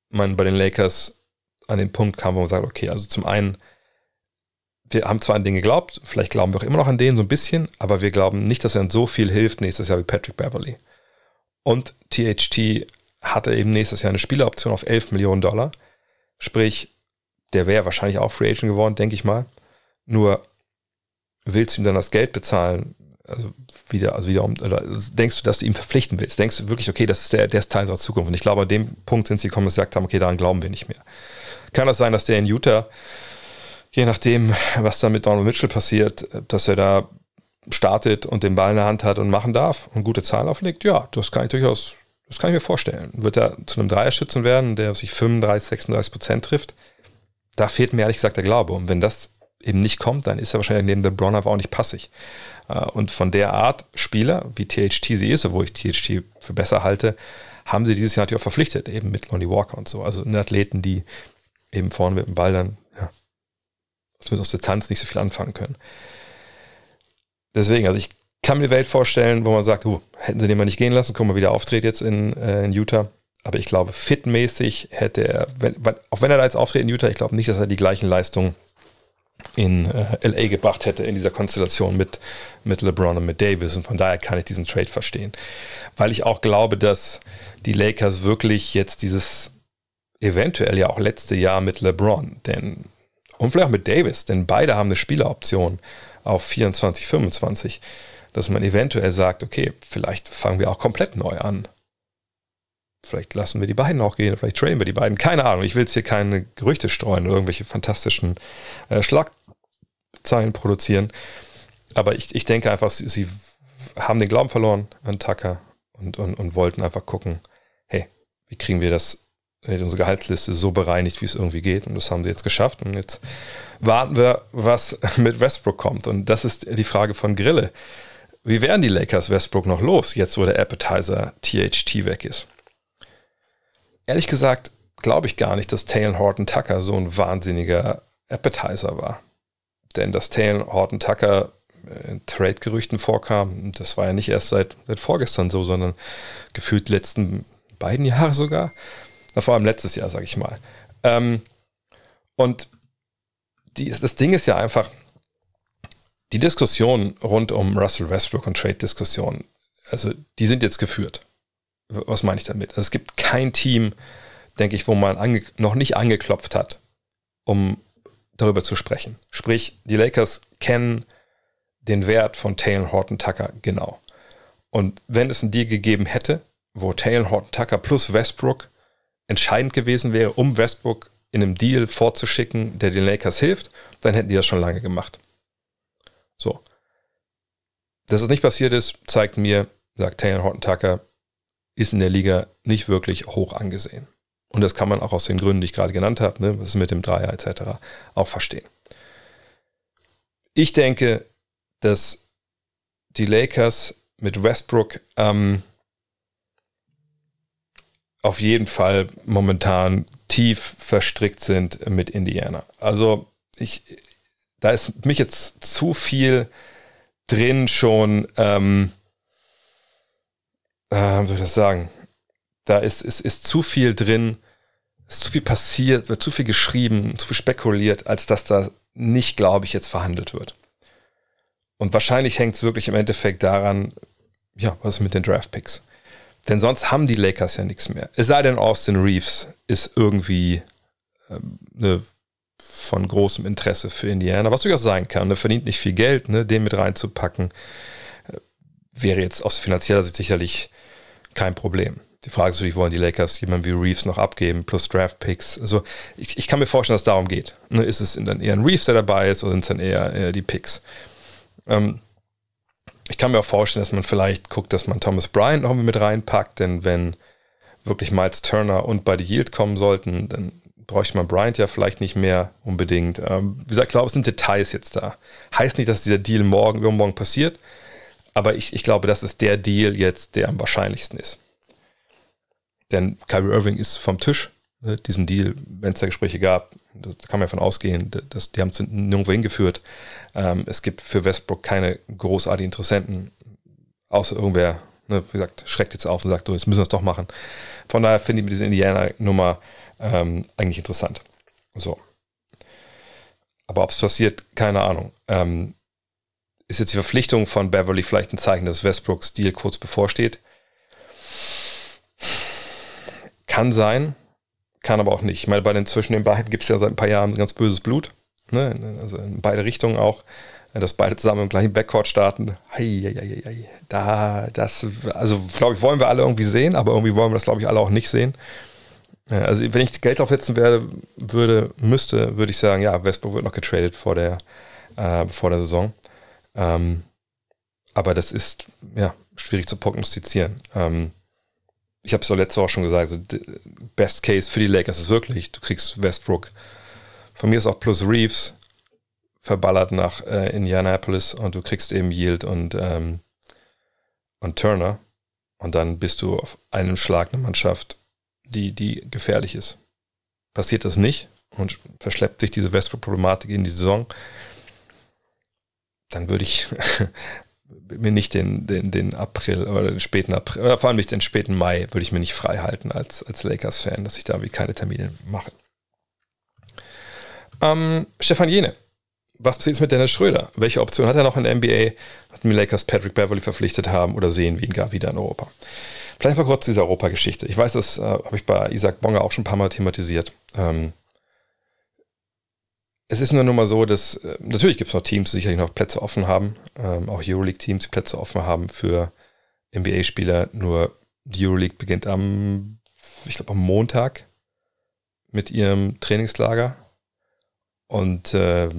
Speaker 1: man bei den Lakers an den Punkt kam, wo man sagt, okay, also zum einen, wir haben zwar an den geglaubt, vielleicht glauben wir auch immer noch an den so ein bisschen, aber wir glauben nicht, dass er uns so viel hilft nächstes Jahr wie Patrick Beverly. Und THT hatte eben nächstes Jahr eine Spieleroption auf 11 Millionen Dollar. Sprich, der wäre wahrscheinlich auch Free Agent geworden, denke ich mal. Nur willst du ihm dann das Geld bezahlen? Also wieder, also wiederum, oder denkst du, dass du ihn verpflichten willst? Denkst du wirklich, okay, das ist der, der ist Teil unserer Zukunft? Und ich glaube, an dem Punkt sind sie gekommen, dass sie gesagt haben, okay, daran glauben wir nicht mehr. Kann das sein, dass der in Utah, je nachdem, was da mit Donald Mitchell passiert, dass er da startet und den Ball in der Hand hat und machen darf und gute Zahlen auflegt? Ja, das kann ich durchaus, das kann ich mir vorstellen. Wird er zu einem Dreierschützen werden, der sich 35, 36 Prozent trifft? Da fehlt mir ehrlich gesagt der Glaube. Und wenn das eben nicht kommt, dann ist er wahrscheinlich neben der Brown auch nicht passig. Äh, und von der Art Spieler, wie THT sie ist, obwohl ich THT für besser halte, haben sie dieses Jahr natürlich auch verpflichtet, eben mit Lonnie Walker und so. Also Athleten, die eben vorne mit dem Ball dann, ja, mit aus Distanz nicht so viel anfangen können. Deswegen, also ich kann mir die Welt vorstellen, wo man sagt, uh, hätten sie den mal nicht gehen lassen, können wir wieder auftreten jetzt in, äh, in Utah. Aber ich glaube, fitmäßig hätte er, wenn, auch wenn er da jetzt auftritt in Utah, ich glaube nicht, dass er die gleichen Leistungen in äh, LA gebracht hätte in dieser Konstellation mit, mit LeBron und mit Davis. Und von daher kann ich diesen Trade verstehen. Weil ich auch glaube, dass die Lakers wirklich jetzt dieses eventuell ja auch letzte Jahr mit LeBron, denn und vielleicht auch mit Davis, denn beide haben eine Spieleroption auf 24, 25, dass man eventuell sagt, okay, vielleicht fangen wir auch komplett neu an. Vielleicht lassen wir die beiden auch gehen, vielleicht trainen wir die beiden. Keine Ahnung, ich will jetzt hier keine Gerüchte streuen oder irgendwelche fantastischen äh, Schlagzeilen produzieren. Aber ich, ich denke einfach, sie, sie haben den Glauben verloren an Tucker und, und, und wollten einfach gucken, hey, wie kriegen wir das, unsere Gehaltsliste so bereinigt, wie es irgendwie geht. Und das haben sie jetzt geschafft. Und jetzt warten wir, was mit Westbrook kommt. Und das ist die Frage von Grille. Wie werden die Lakers Westbrook noch los, jetzt wo der Appetizer THT weg ist? Ehrlich gesagt glaube ich gar nicht, dass Taylor Horton Tucker so ein wahnsinniger Appetizer war. Denn dass Taylor Horton Tucker in äh, Trade-Gerüchten vorkam, das war ja nicht erst seit, seit vorgestern so, sondern gefühlt letzten beiden Jahre sogar. Na, vor allem letztes Jahr, sage ich mal. Ähm, und die, das Ding ist ja einfach, die Diskussion rund um Russell Westbrook und Trade-Diskussionen, also die sind jetzt geführt. Was meine ich damit? Also es gibt kein Team, denke ich, wo man noch nicht angeklopft hat, um darüber zu sprechen. Sprich, die Lakers kennen den Wert von Taylor Horton Tucker genau. Und wenn es einen Deal gegeben hätte, wo Taylor Horton Tucker plus Westbrook entscheidend gewesen wäre, um Westbrook in einem Deal vorzuschicken, der den Lakers hilft, dann hätten die das schon lange gemacht. So. Dass es nicht passiert ist, zeigt mir, sagt Taylor Horton Tucker, ist in der Liga nicht wirklich hoch angesehen. Und das kann man auch aus den Gründen, die ich gerade genannt habe, ne, was ist mit dem Dreier etc., auch verstehen. Ich denke, dass die Lakers mit Westbrook ähm, auf jeden Fall momentan tief verstrickt sind mit Indiana. Also ich, da ist mich jetzt zu viel drin schon, ähm, äh, soll ich das sagen? Da ist, ist, ist zu viel drin, ist zu viel passiert, wird zu viel geschrieben, zu viel spekuliert, als dass da nicht, glaube ich, jetzt verhandelt wird. Und wahrscheinlich hängt es wirklich im Endeffekt daran, ja, was ist mit den Draft-Picks? Denn sonst haben die Lakers ja nichts mehr. Es sei denn, Austin Reeves ist irgendwie ähm, ne, von großem Interesse für Indiana, was durchaus sein kann. Er verdient nicht viel Geld, ne, den mit reinzupacken, äh, wäre jetzt aus finanzieller Sicht sicherlich kein Problem. Die Frage ist natürlich, wollen die Lakers jemanden wie Reeves noch abgeben, plus Draft Picks? Also ich, ich kann mir vorstellen, dass es darum geht. Ne, ist es dann eher ein Reeves, der dabei ist, oder sind es dann eher, eher die Picks? Ähm, ich kann mir auch vorstellen, dass man vielleicht guckt, dass man Thomas Bryant noch mit reinpackt, denn wenn wirklich Miles Turner und Buddy Yield kommen sollten, dann bräuchte man Bryant ja vielleicht nicht mehr unbedingt. Ähm, wie gesagt, ich glaube, es sind Details jetzt da. Heißt nicht, dass dieser Deal morgen, übermorgen passiert, aber ich, ich glaube, das ist der Deal jetzt, der am wahrscheinlichsten ist. Denn Kyrie Irving ist vom Tisch. Ne, diesen Deal, wenn es da Gespräche gab, da kann man ja von ausgehen, dass, die haben es nirgendwo hingeführt. Ähm, es gibt für Westbrook keine großartigen Interessenten, außer irgendwer, ne, wie gesagt, schreckt jetzt auf und sagt, so, jetzt müssen wir es doch machen. Von daher finde ich mit dieser Indiana-Nummer ähm, eigentlich interessant. So. Aber ob es passiert, keine Ahnung. Ähm, ist jetzt die Verpflichtung von Beverly vielleicht ein Zeichen, dass Westbrooks Deal kurz bevorsteht? Kann sein, kann aber auch nicht. Ich meine, bei den zwischen den beiden gibt es ja seit ein paar Jahren ganz böses Blut. Ne? Also in beide Richtungen auch. Dass beide zusammen im gleichen Backcourt starten. Hei, hei, hei, da, das, also glaube ich, wollen wir alle irgendwie sehen, aber irgendwie wollen wir das, glaube ich, alle auch nicht sehen. Also wenn ich Geld aufsetzen werde, würde, müsste, würde ich sagen, ja, Westbrook wird noch getradet vor der, äh, vor der Saison. Ähm, aber das ist ja schwierig zu prognostizieren. Ähm, ich habe es doch letzte Woche schon gesagt, also Best Case für die Lakers ist wirklich, du kriegst Westbrook. Von mir ist auch plus Reeves verballert nach äh, Indianapolis und du kriegst eben Yield und, ähm, und Turner. Und dann bist du auf einem Schlag eine Mannschaft, die, die gefährlich ist. Passiert das nicht und verschleppt sich diese Westbrook-Problematik in die Saison, dann würde ich mir nicht den, den, den April oder den späten April, oder vor allem nicht den späten Mai, würde ich mir nicht frei halten als, als Lakers-Fan, dass ich da wie keine Termine mache. Ähm, Stefan Jene, was passiert jetzt mit Dennis Schröder? Welche Option hat er noch in der NBA? Hat die Lakers Patrick Beverly verpflichtet haben oder sehen wir ihn gar wieder in Europa? Vielleicht mal kurz zu dieser Europa-Geschichte. Ich weiß, das äh, habe ich bei Isaac Bonga auch schon ein paar Mal thematisiert. Ähm, es ist nur, mal so, dass äh, natürlich gibt es noch Teams, die sicherlich noch Plätze offen haben, ähm, auch Euroleague-Teams, die Plätze offen haben für NBA-Spieler. Nur die Euroleague beginnt am, ich glaube, am Montag mit ihrem Trainingslager. Und äh,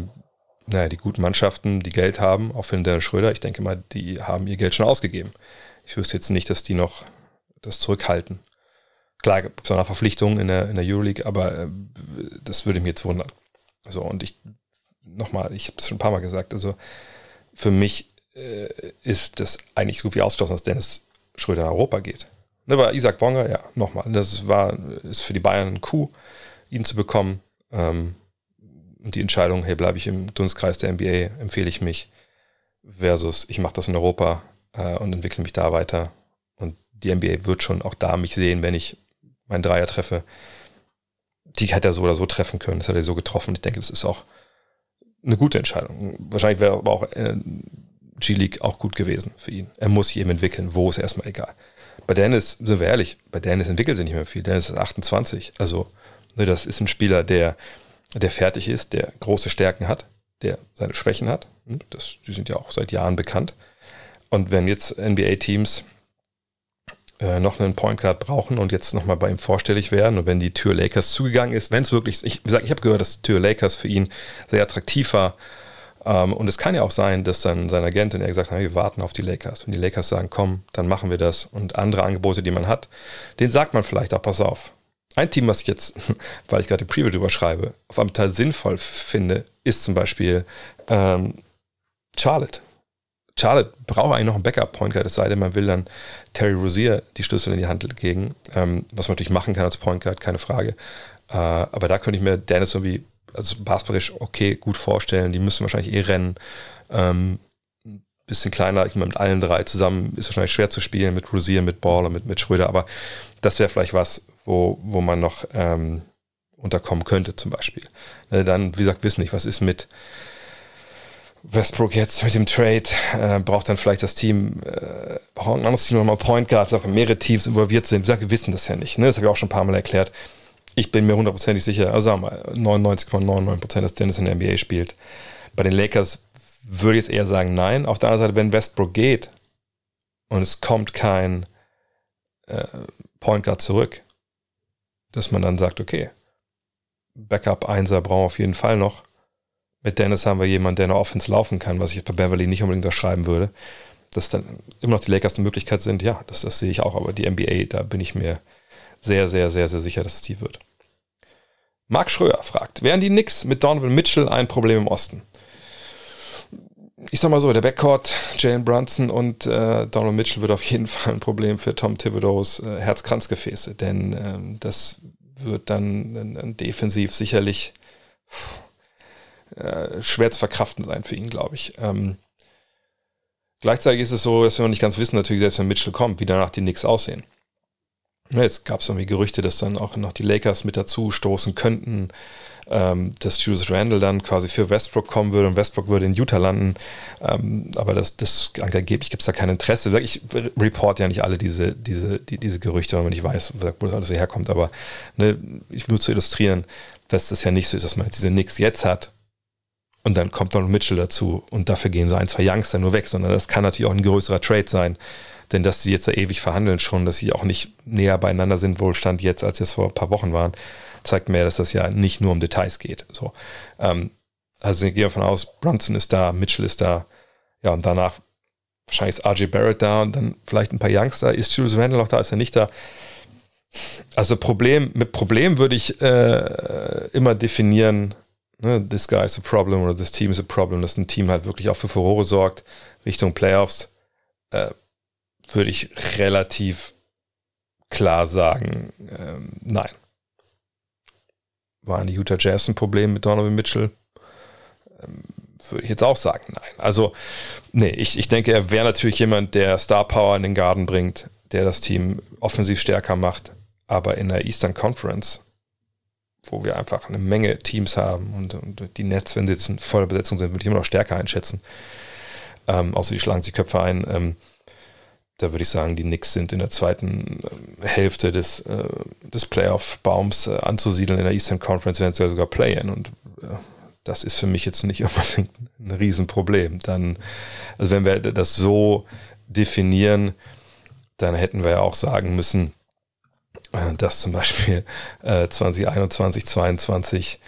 Speaker 1: naja, die guten Mannschaften, die Geld haben, auch für den Dennis Schröder, ich denke mal, die haben ihr Geld schon ausgegeben. Ich wüsste jetzt nicht, dass die noch das zurückhalten. Klar, gibt es auch noch Verpflichtungen in der, in der Euroleague, aber äh, das würde mich jetzt wundern. So, und ich, nochmal, ich habe es schon ein paar Mal gesagt, also für mich äh, ist das eigentlich so viel ausgeschlossen, dass Dennis Schröder nach Europa geht. Ne, bei Isaac Bonga, ja, nochmal, das war, ist für die Bayern ein Coup, ihn zu bekommen. Ähm, und die Entscheidung, hey, bleibe ich im Dunstkreis der NBA, empfehle ich mich, versus ich mache das in Europa äh, und entwickle mich da weiter. Und die NBA wird schon auch da mich sehen, wenn ich meinen Dreier treffe die hätte er so oder so treffen können. Das hat er so getroffen. Ich denke, das ist auch eine gute Entscheidung. Wahrscheinlich wäre aber auch äh, G-League auch gut gewesen für ihn. Er muss sich eben entwickeln. Wo ist erstmal egal. Bei Dennis, sind wir ehrlich, bei Dennis entwickelt sich nicht mehr viel. Dennis ist 28. Also, ne, das ist ein Spieler, der, der fertig ist, der große Stärken hat, der seine Schwächen hat. Hm, das, die sind ja auch seit Jahren bekannt. Und wenn jetzt NBA-Teams äh, noch einen Point Guard brauchen und jetzt nochmal bei ihm vorstellig werden. Und wenn die Tür Lakers zugegangen ist, wenn es wirklich, ich, wie gesagt, ich habe gehört, dass Tür Lakers für ihn sehr attraktiv war. Ähm, und es kann ja auch sein, dass dann sein Agent und er gesagt hat, wir warten auf die Lakers. Wenn die Lakers sagen, komm, dann machen wir das. Und andere Angebote, die man hat, den sagt man vielleicht auch, pass auf. Ein Team, was ich jetzt, weil ich gerade die Preview drüber schreibe, auf einem Teil sinnvoll finde, ist zum Beispiel ähm, Charlotte. Charlotte braucht eigentlich noch einen Backup-Point Guard, es sei denn, man will dann Terry Rozier die Schlüssel in die Hand legen, ähm, was man natürlich machen kann als Point Guard, keine Frage. Äh, aber da könnte ich mir Dennis irgendwie, also basketballisch okay, gut vorstellen. Die müssen wahrscheinlich eh rennen. Ähm, bisschen kleiner, ich meine, mit allen drei zusammen ist wahrscheinlich schwer zu spielen, mit Rosier, mit Baller, mit, mit Schröder, aber das wäre vielleicht was, wo, wo man noch ähm, unterkommen könnte, zum Beispiel. Äh, dann, wie gesagt, wissen nicht, was ist mit Westbrook jetzt mit dem Trade äh, braucht dann vielleicht das Team, äh, braucht ein anderes Team nochmal Point Guards, auch mehrere Teams involviert sind. Wir wissen das ja nicht. Ne? Das habe ich auch schon ein paar Mal erklärt. Ich bin mir hundertprozentig sicher, also sagen wir 99,99%, dass Dennis in der NBA spielt. Bei den Lakers würde ich jetzt eher sagen, nein. Auf der anderen Seite, wenn Westbrook geht und es kommt kein äh, Point Guard zurück, dass man dann sagt, okay, Backup 1er brauchen wir auf jeden Fall noch mit Dennis haben wir jemanden, der eine Offense laufen kann, was ich jetzt bei Beverly nicht unbedingt unterschreiben würde. Dass dann immer noch die Lakers eine Möglichkeit sind, ja, das, das sehe ich auch, aber die NBA, da bin ich mir sehr, sehr, sehr, sehr sicher, dass es die wird. Marc Schröer fragt, wären die Knicks mit Donovan Mitchell ein Problem im Osten? Ich sag mal so, der Backcourt, Jalen Brunson und äh, Donovan Mitchell wird auf jeden Fall ein Problem für Tom Thibodeaus äh, Herzkranzgefäße, denn ähm, das wird dann äh, defensiv sicherlich pff, äh, schwer zu verkraften sein für ihn, glaube ich. Ähm, gleichzeitig ist es so, dass wir noch nicht ganz wissen, natürlich, selbst wenn Mitchell kommt, wie danach die Knicks aussehen. Jetzt gab es irgendwie Gerüchte, dass dann auch noch die Lakers mit dazu stoßen könnten, ähm, dass Julius Randle dann quasi für Westbrook kommen würde und Westbrook würde in Utah landen. Ähm, aber das, das angeblich gibt es da kein Interesse. Ich report ja nicht alle diese, diese, die, diese Gerüchte, weil man nicht weiß, wo das alles so herkommt. Aber ne, ich will zu illustrieren, dass das ja nicht so ist, dass man jetzt diese Knicks jetzt hat und dann kommt noch Mitchell dazu und dafür gehen so ein, zwei Youngster nur weg, sondern das kann natürlich auch ein größerer Trade sein. Denn dass sie jetzt da ewig verhandeln schon, dass sie auch nicht näher beieinander sind, wohl Stand jetzt, als es vor ein paar Wochen waren, zeigt mir, dass das ja nicht nur um Details geht. So. Ähm, also ich gehe davon aus, Brunson ist da, Mitchell ist da, ja, und danach wahrscheinlich ist RJ Barrett da und dann vielleicht ein paar Youngster. Ist Julius Randle noch da, ist er nicht da? Also Problem, mit Problem würde ich äh, immer definieren, ne, this guy is a problem oder this team is a problem, dass ein Team halt wirklich auch für Furore sorgt, Richtung Playoffs, äh, würde ich relativ klar sagen, ähm, nein. Waren die Utah Jazz ein Problem mit Donovan Mitchell? Ähm, würde ich jetzt auch sagen, nein. Also, nee, ich, ich denke, er wäre natürlich jemand, der Star Power in den Garten bringt, der das Team offensiv stärker macht. Aber in der Eastern Conference wo wir einfach eine Menge Teams haben und, und die Nets, wenn sie jetzt in voller Besetzung sind, würde ich immer noch stärker einschätzen. Ähm, außer die schlagen sich Köpfe ein. Ähm, da würde ich sagen, die Knicks sind in der zweiten äh, Hälfte des, äh, des Playoff-Baums äh, anzusiedeln in der Eastern Conference, ja sogar Play-In. Und äh, das ist für mich jetzt nicht unbedingt ein Riesenproblem. Dann, also wenn wir das so definieren, dann hätten wir ja auch sagen müssen, dass zum Beispiel äh, 2021, 2022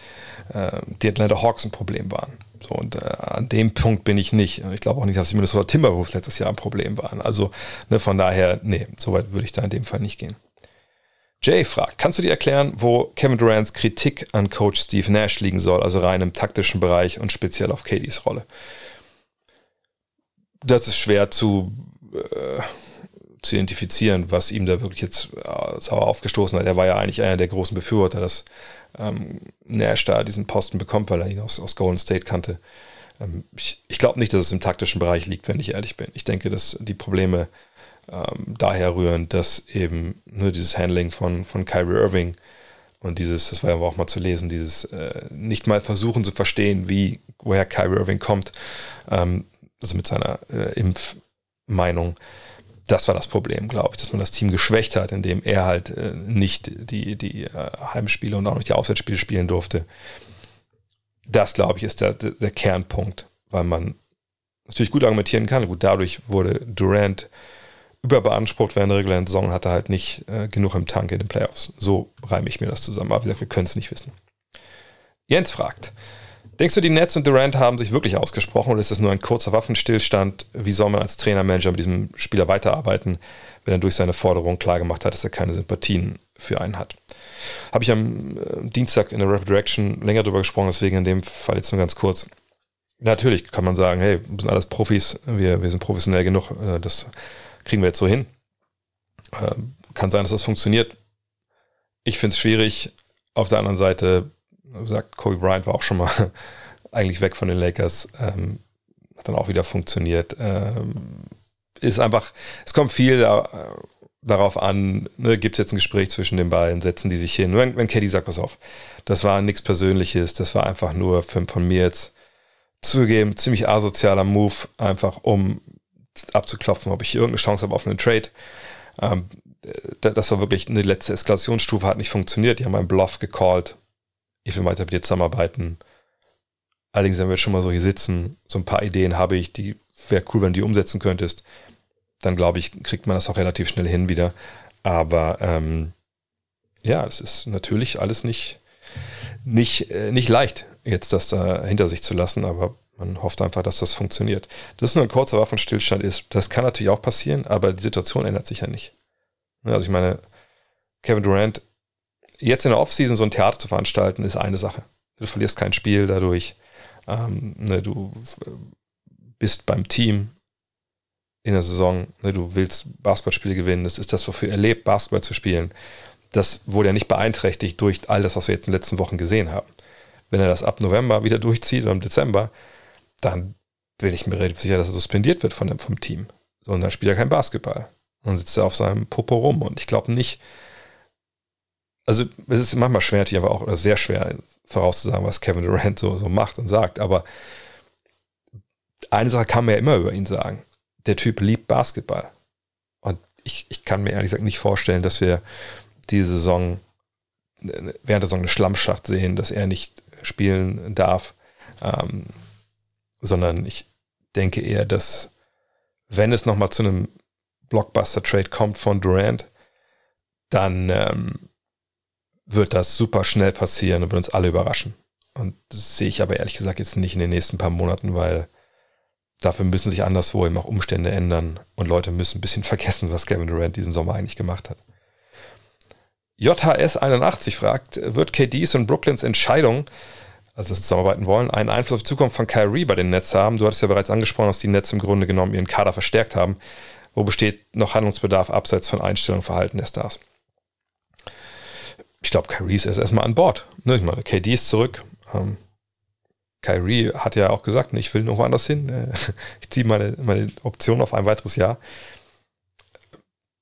Speaker 1: äh, die Atlanta Hawks ein Problem waren. So, und äh, an dem Punkt bin ich nicht. Ich glaube auch nicht, dass die Minnesota Timberwolves letztes Jahr ein Problem waren. Also ne, von daher, nee, so weit würde ich da in dem Fall nicht gehen. Jay fragt, kannst du dir erklären, wo Kevin Durants Kritik an Coach Steve Nash liegen soll, also rein im taktischen Bereich und speziell auf Katie's Rolle? Das ist schwer zu, äh, zu identifizieren, was ihm da wirklich jetzt äh, sauer aufgestoßen hat. Er war ja eigentlich einer der großen Befürworter, dass ähm, Nash da diesen Posten bekommt, weil er ihn aus, aus Golden State kannte. Ähm, ich, ich glaube nicht, dass es im taktischen Bereich liegt, wenn ich ehrlich bin. Ich denke, dass die Probleme ähm, daher rühren, dass eben nur dieses Handling von, von Kyrie Irving und dieses, das war ja auch mal zu lesen, dieses äh, nicht mal versuchen zu verstehen, wie, woher Kyrie Irving kommt, ähm, also mit seiner äh, Impfmeinung, das war das Problem, glaube ich, dass man das Team geschwächt hat, indem er halt äh, nicht die, die äh, Heimspiele und auch nicht die Auswärtsspiele spielen durfte. Das, glaube ich, ist der, der, Kernpunkt, weil man natürlich gut argumentieren kann. Gut, dadurch wurde Durant überbeansprucht während der regulären Saison, hatte halt nicht äh, genug im Tank in den Playoffs. So reime ich mir das zusammen. Aber wie gesagt, wir können es nicht wissen. Jens fragt, Denkst du, die Nets und Durant haben sich wirklich ausgesprochen oder ist es nur ein kurzer Waffenstillstand? Wie soll man als Trainermanager mit diesem Spieler weiterarbeiten, wenn er durch seine Forderung klargemacht hat, dass er keine Sympathien für einen hat? Habe ich am äh, Dienstag in der Rapid Direction länger darüber gesprochen, deswegen in dem Fall jetzt nur ganz kurz. Natürlich kann man sagen, hey, wir sind alles Profis, wir, wir sind professionell genug, äh, das kriegen wir jetzt so hin. Äh, kann sein, dass das funktioniert. Ich finde es schwierig. Auf der anderen Seite gesagt, Kobe Bryant war auch schon mal eigentlich weg von den Lakers. Ähm, hat dann auch wieder funktioniert. Ähm, ist einfach, es kommt viel da, äh, darauf an, ne, gibt es jetzt ein Gespräch zwischen den beiden, setzen die sich hin. Wenn, wenn Katie sagt, pass auf, das war nichts Persönliches, das war einfach nur für, von mir jetzt zugegeben, ziemlich asozialer Move, einfach um abzuklopfen, ob ich irgendeine Chance habe auf einen Trade. Ähm, das war wirklich eine letzte Eskalationsstufe, hat nicht funktioniert. Die haben einen Bluff gecallt. Ich will weiter mit dir zusammenarbeiten. Allerdings, wenn wir schon mal so hier sitzen, so ein paar Ideen habe ich, die wäre cool, wenn du die umsetzen könntest. Dann glaube ich, kriegt man das auch relativ schnell hin wieder. Aber ähm, ja, es ist natürlich alles nicht, nicht, äh, nicht leicht, jetzt das da hinter sich zu lassen, aber man hofft einfach, dass das funktioniert. Das ist nur ein kurzer Waffenstillstand ist. Das kann natürlich auch passieren, aber die Situation ändert sich ja nicht. Also ich meine, Kevin Durant, jetzt in der Offseason so ein Theater zu veranstalten, ist eine Sache. Du verlierst kein Spiel dadurch. Ähm, ne, du bist beim Team in der Saison, ne, du willst Basketballspiele gewinnen, das ist das, wofür er lebt, Basketball zu spielen. Das wurde ja nicht beeinträchtigt durch all das, was wir jetzt in den letzten Wochen gesehen haben. Wenn er das ab November wieder durchzieht oder im Dezember, dann bin ich mir relativ sicher, dass er suspendiert wird von dem, vom Team. So, und dann spielt er kein Basketball. Und sitzt er auf seinem Popo rum. Und ich glaube nicht, also es ist manchmal schwer, aber auch oder sehr schwer vorauszusagen, was Kevin Durant so, so macht und sagt. Aber eine Sache kann man ja immer über ihn sagen. Der Typ liebt Basketball. Und ich, ich kann mir ehrlich gesagt nicht vorstellen, dass wir diese Saison, während der Saison eine Schlammschacht sehen, dass er nicht spielen darf. Ähm, sondern ich denke eher, dass wenn es nochmal zu einem Blockbuster-Trade kommt von Durant, dann ähm, wird das super schnell passieren und wird uns alle überraschen. Und das sehe ich aber ehrlich gesagt jetzt nicht in den nächsten paar Monaten, weil dafür müssen sich anderswo eben auch Umstände ändern und Leute müssen ein bisschen vergessen, was Kevin Durant diesen Sommer eigentlich gemacht hat. JHS81 fragt, wird KDs und Brooklyns Entscheidung also das zusammenarbeiten wollen, einen Einfluss auf die Zukunft von Kyrie bei den Nets haben. Du hattest ja bereits angesprochen, dass die Nets im Grunde genommen ihren Kader verstärkt haben. Wo besteht noch Handlungsbedarf abseits von Einstellung und Verhalten der Stars? Ich glaube, Kyrie ist erstmal an Bord. Ne? Ich meine, KD ist zurück. Ähm, Kyrie hat ja auch gesagt, ne, ich will noch woanders hin. Äh, ich ziehe meine, meine Option auf ein weiteres Jahr.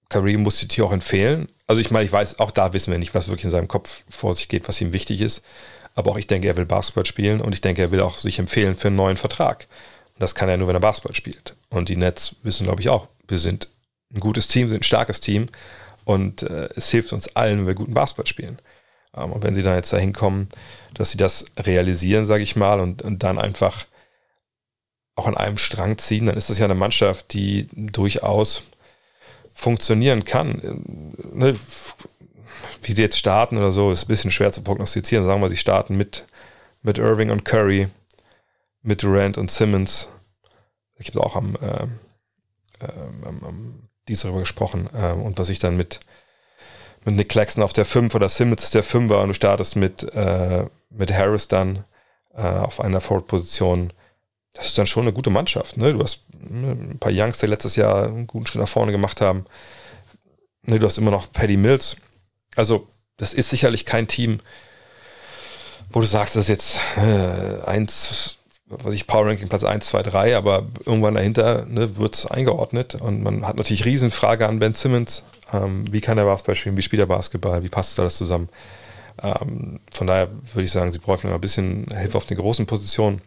Speaker 1: Kyrie muss die Tür auch empfehlen. Also ich meine, ich weiß, auch da wissen wir nicht, was wirklich in seinem Kopf vor sich geht, was ihm wichtig ist. Aber auch ich denke, er will Basketball spielen und ich denke, er will auch sich empfehlen für einen neuen Vertrag. Und das kann er nur, wenn er Basketball spielt. Und die Nets wissen, glaube ich, auch, wir sind ein gutes Team, sind ein starkes Team und äh, es hilft uns allen, wenn wir guten Basketball spielen. Ähm, und wenn sie dann jetzt dahin kommen, dass sie das realisieren, sage ich mal, und, und dann einfach auch an einem Strang ziehen, dann ist das ja eine Mannschaft, die durchaus funktionieren kann. Äh, ne? wie sie jetzt starten oder so, ist ein bisschen schwer zu prognostizieren. Sagen wir, sie starten mit, mit Irving und Curry, mit Durant und Simmons. Ich habe auch am, äh, äh, am, am dies darüber gesprochen. Äh, und was ich dann mit, mit Nick Claxton auf der 5 oder Simmons der 5er und du startest mit, äh, mit Harris dann äh, auf einer Forward-Position. Das ist dann schon eine gute Mannschaft. Ne? Du hast ne, ein paar Youngs, die letztes Jahr einen guten Schritt nach vorne gemacht haben. Ne, du hast immer noch Paddy Mills, also, das ist sicherlich kein Team, wo du sagst, das ist jetzt äh, eins, was ich Power Ranking Platz 1, 2, 3, aber irgendwann dahinter ne, wird es eingeordnet und man hat natürlich Riesenfrage an Ben Simmons. Ähm, wie kann er Basketball spielen? Wie spielt er Basketball? Wie passt da das zusammen? Ähm, von daher würde ich sagen, sie bräuchten ein bisschen Hilfe auf den großen Positionen.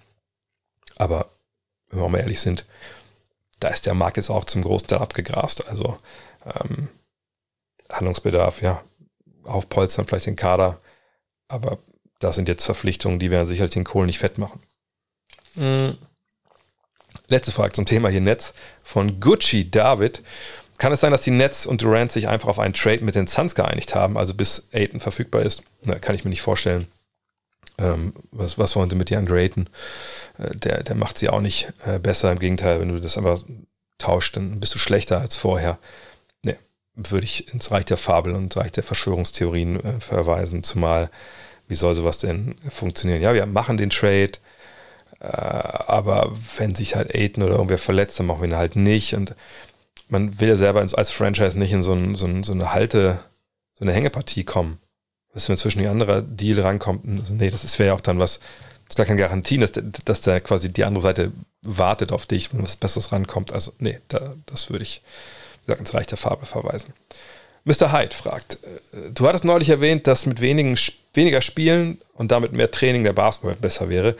Speaker 1: Aber wenn wir mal ehrlich sind, da ist der Markt jetzt auch zum Großteil abgegrast. Also ähm, Handlungsbedarf, ja, aufpolstern, vielleicht den Kader. Aber das sind jetzt Verpflichtungen, die werden sicherlich den Kohl nicht fett machen. Mhm. Letzte Frage zum Thema hier Netz von Gucci David. Kann es sein, dass die Nets und Durant sich einfach auf einen Trade mit den Suns geeinigt haben, also bis Aiton verfügbar ist? Na, kann ich mir nicht vorstellen. Ähm, was, was wollen sie mit DeAndre Ayton? Äh, der, der macht sie auch nicht äh, besser. Im Gegenteil, wenn du das einfach tauscht, dann bist du schlechter als vorher würde ich ins Reich der Fabel und Reich der Verschwörungstheorien äh, verweisen, zumal wie soll sowas denn funktionieren? Ja, wir machen den Trade, aber wenn sich halt Aiden oder irgendwer verletzt, dann machen wir ihn halt nicht und man will ja selber als Franchise nicht in so, ein, so, ein, so eine Halte, so eine Hängepartie kommen. Dass wenn zwischen die andere Deal rankommt, also nee, das wäre ja auch dann was, das ist gar keine Garantie, dass, der, dass da quasi die andere Seite wartet auf dich, wenn was Besseres rankommt. Also nee, da, das würde ich, gesagt, ins Reich der Farbe verweisen. Mr. Hyde fragt, äh, du hattest neulich erwähnt, dass mit wenigen, weniger Spielen und damit mehr Training der Basketball besser wäre.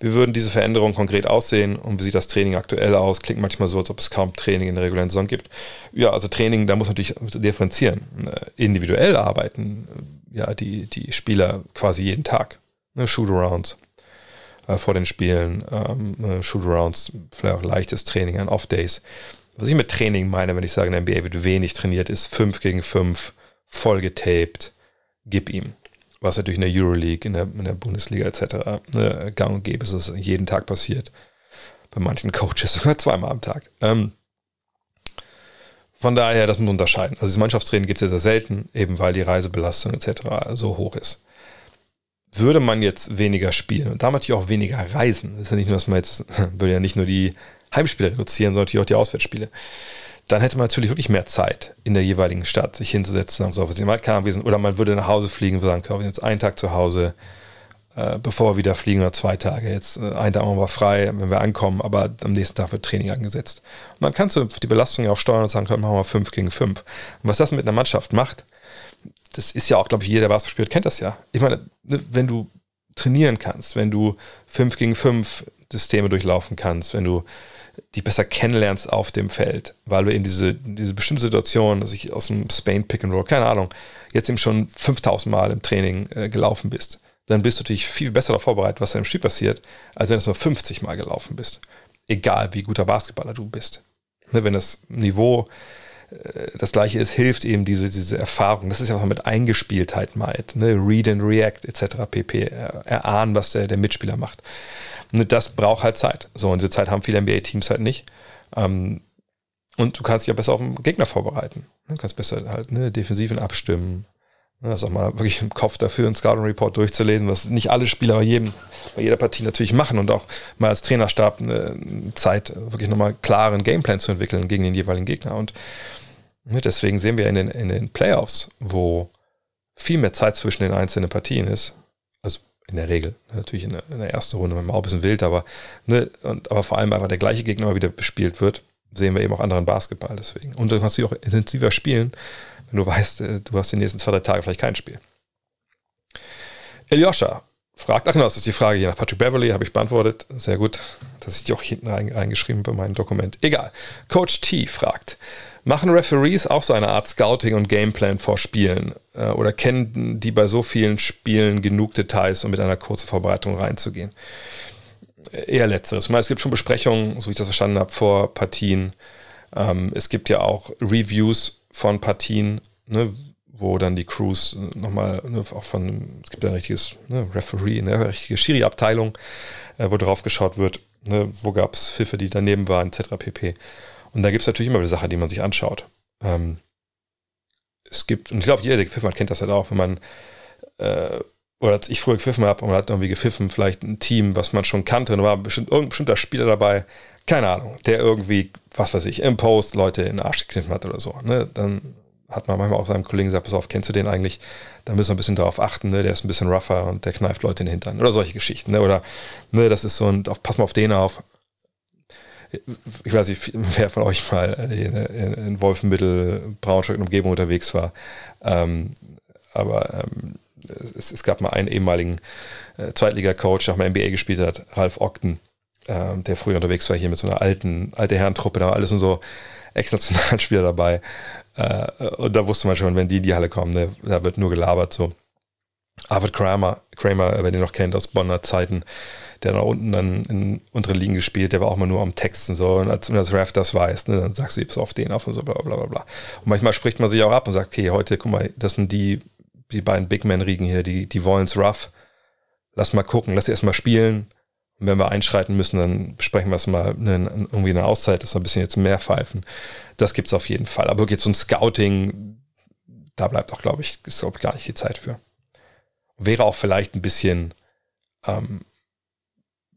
Speaker 1: Wie würden diese Veränderungen konkret aussehen und wie sieht das Training aktuell aus? Klingt manchmal so, als ob es kaum Training in der regulären Saison gibt. Ja, also Training, da muss man natürlich differenzieren. Äh, individuell arbeiten äh, ja die, die Spieler quasi jeden Tag. Ne, Shootarounds äh, vor den Spielen, ähm, äh, Shootarounds, vielleicht auch leichtes Training an Off-Days. Was ich mit Training meine, wenn ich sage, in der NBA wird wenig trainiert, ist 5 gegen 5, voll getaped, gib ihm was natürlich in der Euroleague, in der, in der Bundesliga etc. Ne, gang und gäbe ist, es jeden Tag passiert. Bei manchen Coaches sogar zweimal am Tag. Ähm, von daher, das muss unterscheiden. Also das Mannschaftstraining gibt es ja sehr selten, eben weil die Reisebelastung etc. so hoch ist. Würde man jetzt weniger spielen und damit auch weniger reisen, das ist ja nicht nur, dass man jetzt, würde ja nicht nur die Heimspiele reduzieren, sondern natürlich auch die Auswärtsspiele dann hätte man natürlich wirklich mehr Zeit in der jeweiligen Stadt, sich hinzusetzen und so. Oder man würde nach Hause fliegen und sagen, wir sind jetzt einen Tag zu Hause, äh, bevor wir wieder fliegen oder zwei Tage. Jetzt äh, einen Tag machen wir frei, wenn wir ankommen, aber am nächsten Tag wird Training angesetzt. Und dann kannst du die Belastung ja auch steuern und sagen, komm, machen wir fünf gegen fünf. Und was das mit einer Mannschaft macht, das ist ja auch, glaube ich, jeder, der Basketball spielt, kennt das ja. Ich meine, ne, wenn du trainieren kannst, wenn du fünf gegen fünf Systeme durchlaufen kannst, wenn du die besser kennenlernst auf dem Feld, weil du eben diese, diese bestimmte Situation, dass ich aus dem Spain Pick and Roll, keine Ahnung, jetzt eben schon 5000 Mal im Training äh, gelaufen bist, dann bist du natürlich viel besser darauf vorbereitet, was da im Spiel passiert, als wenn du nur 50 Mal gelaufen bist. Egal wie guter Basketballer du bist. Ne, wenn das Niveau äh, das gleiche ist, hilft eben diese, diese Erfahrung. Das ist ja, was man mit Eingespieltheit meint. Ne? Read and React etc. pp. Erahnen, was der, der Mitspieler macht. Ne, das braucht halt Zeit. So, und diese Zeit haben viele NBA-Teams halt nicht. Ähm, und du kannst dich ja besser auf den Gegner vorbereiten. Du kannst besser halt ne, Defensiven abstimmen. Ne, das auch mal wirklich im Kopf dafür, einen Scouting Report durchzulesen, was nicht alle Spieler bei, jedem, bei jeder Partie natürlich machen und auch mal als Trainerstab eine Zeit, wirklich nochmal klaren Gameplan zu entwickeln gegen den jeweiligen Gegner. Und ne, deswegen sehen wir in den, in den Playoffs, wo viel mehr Zeit zwischen den einzelnen Partien ist, in der Regel. Natürlich in der, in der ersten Runde manchmal auch ein bisschen wild, aber, ne, und, aber vor allem einfach der gleiche Gegner mal wieder bespielt wird, sehen wir eben auch anderen Basketball deswegen. Und du kannst sie auch intensiver spielen, wenn du weißt, äh, du hast die nächsten zwei, drei Tage vielleicht kein Spiel. Eljoscha fragt, ach genau, das ist die Frage hier nach Patrick Beverly, habe ich beantwortet. Sehr gut. Das ist die auch hinten reingeschrieben bei meinem Dokument. Egal. Coach T fragt, Machen Referees auch so eine Art Scouting und Gameplan vor Spielen? Äh, oder kennen die bei so vielen Spielen genug Details, um mit einer kurzen Vorbereitung reinzugehen? Eher letzteres. Ich meine, es gibt schon Besprechungen, so wie ich das verstanden habe, vor Partien. Ähm, es gibt ja auch Reviews von Partien, ne, wo dann die Crews nochmal, ne, auch von, es gibt ja ein richtiges ne, Referee, eine richtige Schiri-Abteilung, äh, wo drauf geschaut wird, ne, wo gab es Pfiffe, die daneben waren, etc. pp. Und da gibt es natürlich immer wieder Sachen, die man sich anschaut. Ähm, es gibt, und ich glaube, jeder, der gepfiffen hat, kennt das halt auch, wenn man, äh, oder als ich früher gepfiffen habe und man hat irgendwie gepfiffen, vielleicht ein Team, was man schon kannte, und da war bestimmt irgendein bestimmter Spieler dabei, keine Ahnung, der irgendwie, was weiß ich, im Post Leute in den Arsch gekniffen hat oder so. Ne? Dann hat man manchmal auch seinem Kollegen gesagt, pass auf, kennst du den eigentlich? Da müssen wir ein bisschen darauf achten, ne? der ist ein bisschen rougher und der kneift Leute in den Hintern oder solche Geschichten. Ne? Oder ne, das ist so ein, pass mal auf den auf ich weiß nicht, wer von euch mal in, Wolfenmittel, Braunschweig und Umgebung unterwegs war. Ähm, aber ähm, es, es, gab mal einen ehemaligen äh, Zweitliga-Coach, der auch mal NBA gespielt hat, Ralf Ogden, äh, der früher unterwegs war hier mit so einer alten, alte Herrentruppe, da war alles und so Ex-Nationalspieler dabei. Äh, und da wusste man schon, wenn die in die Halle kommen, ne, da wird nur gelabert so. Arvid Kramer, Kramer, wer den noch kennt aus Bonner Zeiten, der da unten dann in unteren Ligen gespielt, der war auch mal nur am Texten so. Und als das Ref das weiß, ne, dann sagst du, pass auf den auf und so, bla bla bla bla. Und manchmal spricht man sich auch ab und sagt, okay, heute, guck mal, das sind die, die beiden Big Man-Riegen hier, die, die wollen's rough. Lass mal gucken, lass sie erstmal spielen. Und wenn wir einschreiten müssen, dann besprechen wir es mal ne, irgendwie eine Auszeit, dass wir ein bisschen jetzt mehr pfeifen. Das gibt es auf jeden Fall. Aber jetzt so ein Scouting, da bleibt auch, glaube ich, ist, glaube ich, gar nicht die Zeit für. Wäre auch vielleicht ein bisschen ähm,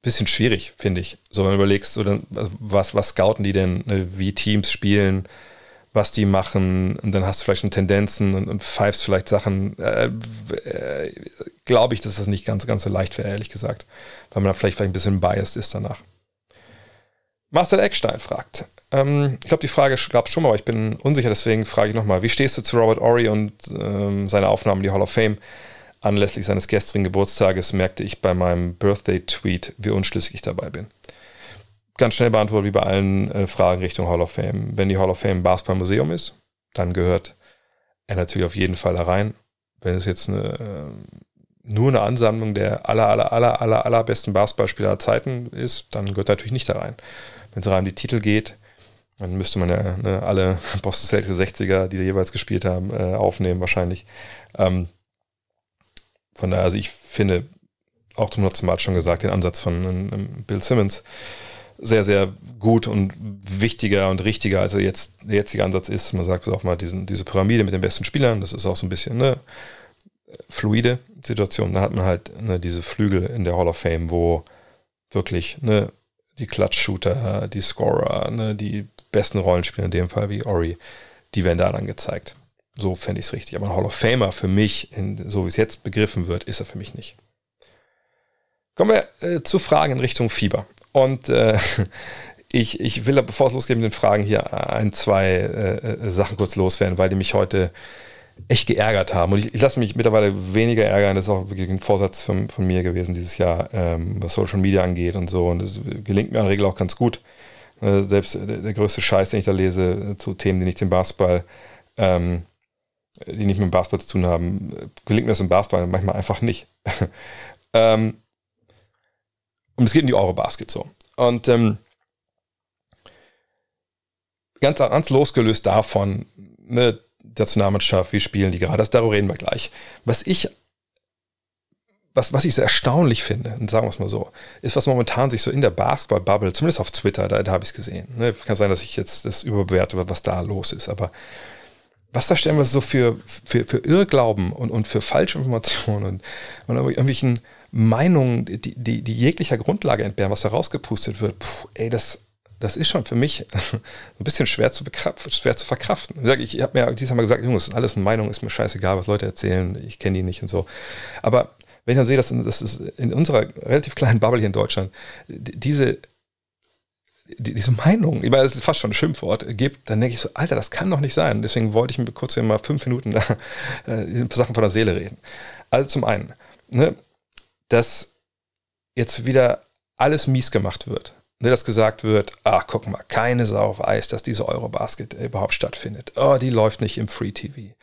Speaker 1: bisschen schwierig, finde ich. So, wenn du überlegst, so, dann, also, was, was scouten die denn, ne, wie Teams spielen, was die machen, und dann hast du vielleicht schon Tendenzen und, und pfeifst vielleicht Sachen. Äh, äh, Glaube ich, dass das nicht ganz, ganz so leicht wäre, ehrlich gesagt, weil man da vielleicht, vielleicht ein bisschen biased ist danach. Marcel Eckstein fragt, ähm, ich glaube, die Frage gab es schon mal, aber ich bin unsicher, deswegen frage ich nochmal, wie stehst du zu Robert Ory und ähm, seiner Aufnahme in die Hall of Fame? Anlässlich seines gestrigen Geburtstages merkte ich bei meinem Birthday-Tweet, wie unschlüssig ich dabei bin. Ganz schnell beantwortet, wie bei allen äh, Fragen Richtung Hall of Fame. Wenn die Hall of Fame Basketball-Museum ist, dann gehört er natürlich auf jeden Fall da rein. Wenn es jetzt eine, äh, nur eine Ansammlung der aller, aller, aller, aller, allerbesten Basketballspieler aller Zeiten ist, dann gehört er natürlich nicht da rein. Wenn es rein um die Titel geht, dann müsste man ja ne, alle Boston Celtics 60er, die da jeweils gespielt haben, äh, aufnehmen wahrscheinlich. Ähm, von daher, also ich finde, auch zum letzten Mal schon gesagt, den Ansatz von ähm, Bill Simmons sehr, sehr gut und wichtiger und richtiger, als jetzt der jetzige Ansatz ist. Man sagt auch mal diesen, diese Pyramide mit den besten Spielern, das ist auch so ein bisschen eine fluide Situation. Dann hat man halt ne, diese Flügel in der Hall of Fame, wo wirklich ne, die Clutch-Shooter, die Scorer, ne, die besten Rollenspieler in dem Fall wie Ori, die werden da dann gezeigt. So fände ich es richtig. Aber ein Hall of Famer für mich, in, so wie es jetzt begriffen wird, ist er für mich nicht. Kommen wir äh, zu Fragen in Richtung Fieber. Und äh, ich, ich will, bevor es losgeht mit den Fragen, hier ein, zwei äh, äh, Sachen kurz loswerden, weil die mich heute echt geärgert haben. Und ich, ich lasse mich mittlerweile weniger ärgern. Das ist auch wirklich ein Vorsatz von, von mir gewesen dieses Jahr, ähm, was Social Media angeht und so. Und das gelingt mir in der Regel auch ganz gut. Äh, selbst der, der, größte Scheiß, den ich da lese, äh, zu Themen, die nicht den Basketball, ähm, die nicht mit dem Basketball zu tun haben, gelingt mir das im Basketball manchmal einfach nicht. ähm, und es geht in die Eurobasket so. Und ähm, ganz, ganz losgelöst davon, ne, der Nationalmannschaft, wie spielen die gerade, das, darüber reden wir gleich. Was ich, was, was ich so erstaunlich finde, sagen wir es mal so, ist, was momentan sich so in der Basketball-Bubble, zumindest auf Twitter, da, da habe ich es gesehen. Ne? Kann sein, dass ich jetzt das überbewerte, was da los ist, aber was da stellen wir so für, für, für Irrglauben und, und für Falschinformationen und, und irgendwelchen Meinungen, die, die, die jeglicher Grundlage entbehren, was da rausgepustet wird, puh, ey, das, das ist schon für mich ein bisschen schwer zu, schwer zu verkraften. Ich habe mir dieses Mal gesagt, Jungs, das ist alles eine Meinung, ist mir scheißegal, was Leute erzählen, ich kenne die nicht und so. Aber wenn ich dann sehe, dass das ist in unserer relativ kleinen Bubble hier in Deutschland diese diese Meinung, ich meine, das ist fast schon ein Schimpfwort, gibt, dann denke ich so, Alter, das kann doch nicht sein. Deswegen wollte ich mir kurz hier mal fünf Minuten äh, ein paar Sachen von der Seele reden. Also zum einen, ne, dass jetzt wieder alles mies gemacht wird. Ne, dass gesagt wird, ach, guck mal, keine Sau auf Eis, dass diese Eurobasket überhaupt stattfindet. Oh, die läuft nicht im Free TV.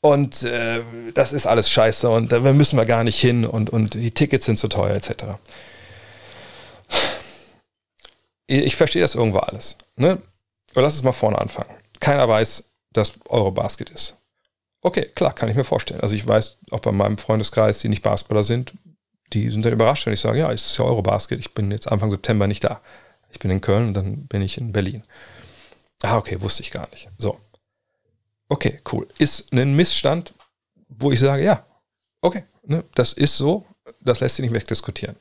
Speaker 1: Und äh, das ist alles scheiße und da müssen wir gar nicht hin und, und die Tickets sind zu teuer, etc. Ich verstehe das irgendwo alles. Ne? Aber lass uns mal vorne anfangen. Keiner weiß, dass Eurobasket ist. Okay, klar, kann ich mir vorstellen. Also ich weiß auch bei meinem Freundeskreis, die nicht Basketballer sind, die sind dann überrascht, wenn ich sage, ja, es ist ja Eurobasket, ich bin jetzt Anfang September nicht da. Ich bin in Köln und dann bin ich in Berlin. Ah, okay, wusste ich gar nicht. So. Okay, cool. Ist ein Missstand, wo ich sage, ja, okay, ne, das ist so, das lässt sich nicht wegdiskutieren.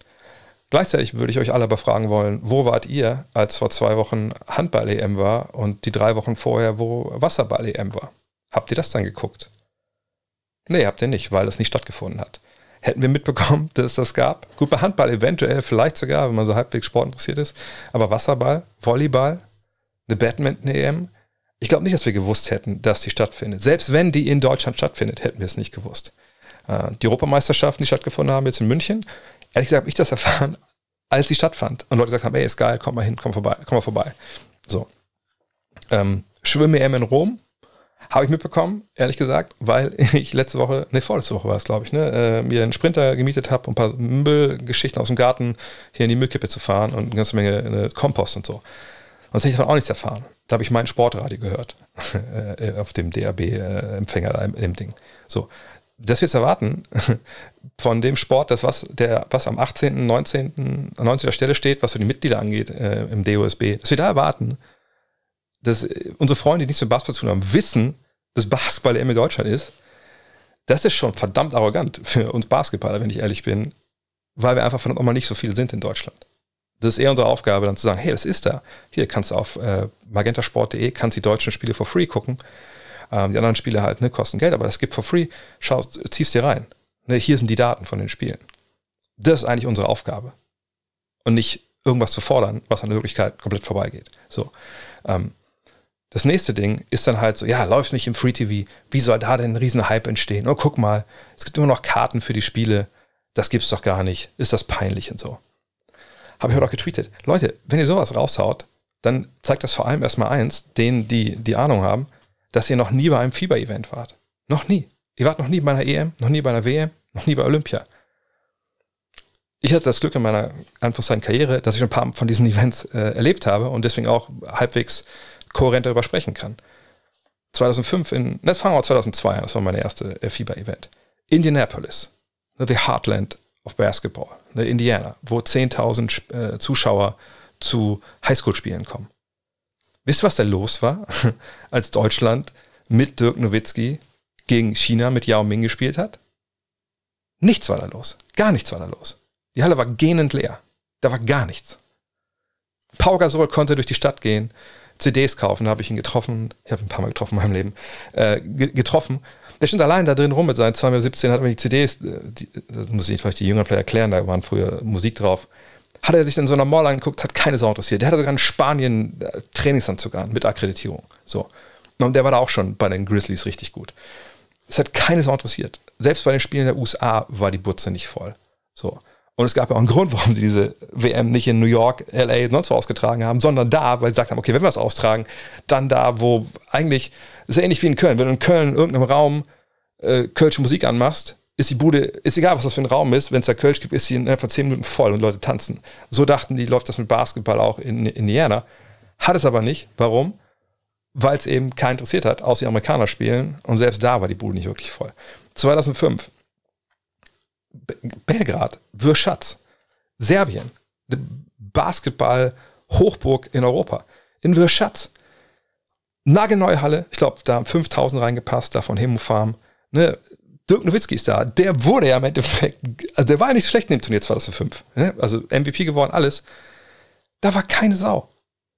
Speaker 1: Gleichzeitig würde ich euch alle aber fragen wollen, wo wart ihr, als vor zwei Wochen Handball-EM war und die drei Wochen vorher, wo Wasserball-EM war? Habt ihr das dann geguckt? Nee, habt ihr nicht, weil das nicht stattgefunden hat hätten wir mitbekommen, dass es das gab. Gut, bei Handball eventuell, vielleicht sogar, wenn man so halbwegs sportinteressiert ist. Aber Wasserball, Volleyball, eine Badminton-EM, ich glaube nicht, dass wir gewusst hätten, dass die stattfindet. Selbst wenn die in Deutschland stattfindet, hätten wir es nicht gewusst. Äh, die Europameisterschaften, die stattgefunden haben, jetzt in München, ehrlich gesagt habe ich das erfahren, als sie stattfand. Und Leute gesagt haben, ey, ist geil, komm mal hin, komm vorbei, komm mal vorbei. So. Ähm, Schwimm-EM in Rom, habe ich mitbekommen, ehrlich gesagt, weil ich letzte Woche, ne, vorletzte Woche war es, glaube ich, ne, äh, mir einen Sprinter gemietet habe, um ein paar Müllgeschichten aus dem Garten hier in die Müllkippe zu fahren und eine ganze Menge äh, Kompost und so. Sonst hätte ich davon auch nichts erfahren. Da habe ich mein Sportradio gehört, äh, auf dem DAB-Empfänger äh, in dem Ding. So, das wir jetzt erwarten von dem Sport, das was, der, was am 18., 19., 19. Stelle steht, was für die Mitglieder angeht äh, im DOSB, dass wir da erwarten, dass unsere Freunde, die nichts mit Basketball zu tun haben, wissen, dass Basketball EM in Deutschland ist, das ist schon verdammt arrogant für uns Basketballer, wenn ich ehrlich bin, weil wir einfach verdammt nochmal nicht so viel sind in Deutschland. Das ist eher unsere Aufgabe, dann zu sagen, hey, das ist da. Hier kannst du auf äh, magentasport.de, kannst die deutschen Spiele for free gucken. Ähm, die anderen Spiele halt, ne, kosten Geld, aber das gibt for free. Schau, ziehst dir rein. Ne, hier sind die Daten von den Spielen. Das ist eigentlich unsere Aufgabe. Und nicht irgendwas zu fordern, was an der Wirklichkeit komplett vorbeigeht. So. Ähm, Das nächste Ding ist dann halt so, ja, läuft nicht im Free TV. Wie soll da denn ein riesen Hype entstehen? Oh, guck mal, es gibt immer noch Karten für die Spiele. Das gibt's doch gar nicht. Ist das peinlich und so. Habe ich heute auch getweetet. Leute, wenn ihr sowas raushaut, dann zeigt das vor allem erstmal eins, denen, die die Ahnung haben, dass ihr noch nie bei einem Fieber-Event wart. Noch nie. Ihr wart noch nie bei einer EM, noch nie bei einer WM, noch nie bei Olympia. Ich hatte das Glück in meiner Anführungszeichen Karriere, dass ich ein paar von diesen Events äh, erlebt habe und deswegen auch halbwegs kohärent darüber sprechen kann. 2005 in, das fangen wir 2002 an, das war mein erste FIBA-Event. Indianapolis, the Heartland of Basketball, ne, Indiana, wo 10.000 äh, Zuschauer zu Highschool-Spielen kommen. Wisst ihr, was da los war, als Deutschland mit Dirk Nowitzki gegen China mit Yao Ming gespielt hat? Nichts war da los. Gar nichts war da los. Die Halle war gähnend leer. Da war gar nichts. Pau Gasol konnte durch die Stadt gehen, CDs kaufen, da habe ich ihn getroffen. Ich habe ihn ein paar Mal getroffen in meinem Leben. Äh, getroffen. Der stand allein da drin rum mit seinen 2017, hat mir die CDs, äh, die, das muss ich vielleicht die jüngeren Player erklären, da waren früher Musik drauf hat er sich in so einer Mall angeguckt, hat keine Sau interessiert. Der hatte sogar in Spanien äh, Trainingsanzug an mit Akkreditierung. So. Und der war da auch schon bei den Grizzlies richtig gut. Es hat keine Sau interessiert. Selbst bei den Spielen der USA war die Butze nicht voll. So. Und es gab ja auch einen Grund, warum sie diese WM nicht in New York, LA, sonst wo ausgetragen haben, sondern da, weil sie gesagt haben, okay, wenn wir es austragen, dann da, wo eigentlich, ist ja ähnlich wie in Köln, wenn du in Köln in irgendeinem Raum äh, Kölsche Musik anmachst, ist die Bude, ist egal, was das für ein Raum ist, wenn es da Kölsch gibt, ist sie in etwa zehn Minuten voll und Leute tanzen. So dachten die, läuft das mit Basketball auch in Indiana. Hat es aber nicht. Warum? Weil es eben keinen interessiert hat, außer die Amerikaner spielen. Und selbst da war die Bude nicht wirklich voll. 2005. Belgrad, Würschatz, Serbien, Basketball-Hochburg in Europa. In Würschatz. Nagelneue Halle, ich glaube, da haben 5000 reingepasst, davon Hemo Farm. Ne, Dirk Nowitzki ist da. Der wurde ja im Endeffekt, also der war ja nicht schlecht in dem Turnier 2005. Ne? Also MVP geworden, alles. Da war keine Sau.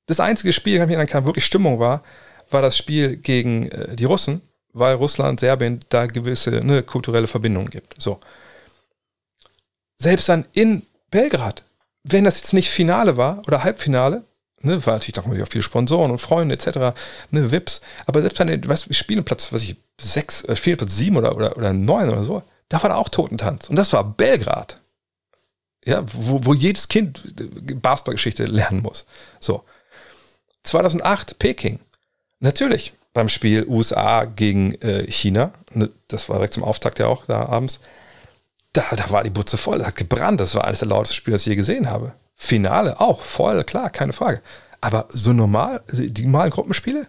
Speaker 1: Das einzige Spiel, in dem keine wirklich Stimmung war, war das Spiel gegen äh, die Russen, weil Russland, Serbien da gewisse ne, kulturelle Verbindungen gibt. So. Selbst dann in Belgrad, wenn das jetzt nicht Finale war oder Halbfinale, ne, war natürlich noch mal viele Sponsoren und Freunde etc., ne, Vips, aber selbst dann, weißt du, Spieleplatz, was ich, sechs, äh, Spielplatz sieben oder, oder, oder neun oder so, da war da auch Totentanz. Und das war Belgrad. Ja, wo, wo jedes Kind äh, Basketballgeschichte lernen muss. So. 2008 Peking. Natürlich beim Spiel USA gegen äh, China. Ne, das war direkt zum Auftakt ja auch da abends. Da, da war die Butze voll, hat gebrannt. Das war eines der lautesten Spiele, das ich je gesehen habe. Finale auch voll, klar, keine Frage. Aber so normal, die normalen Gruppenspiele?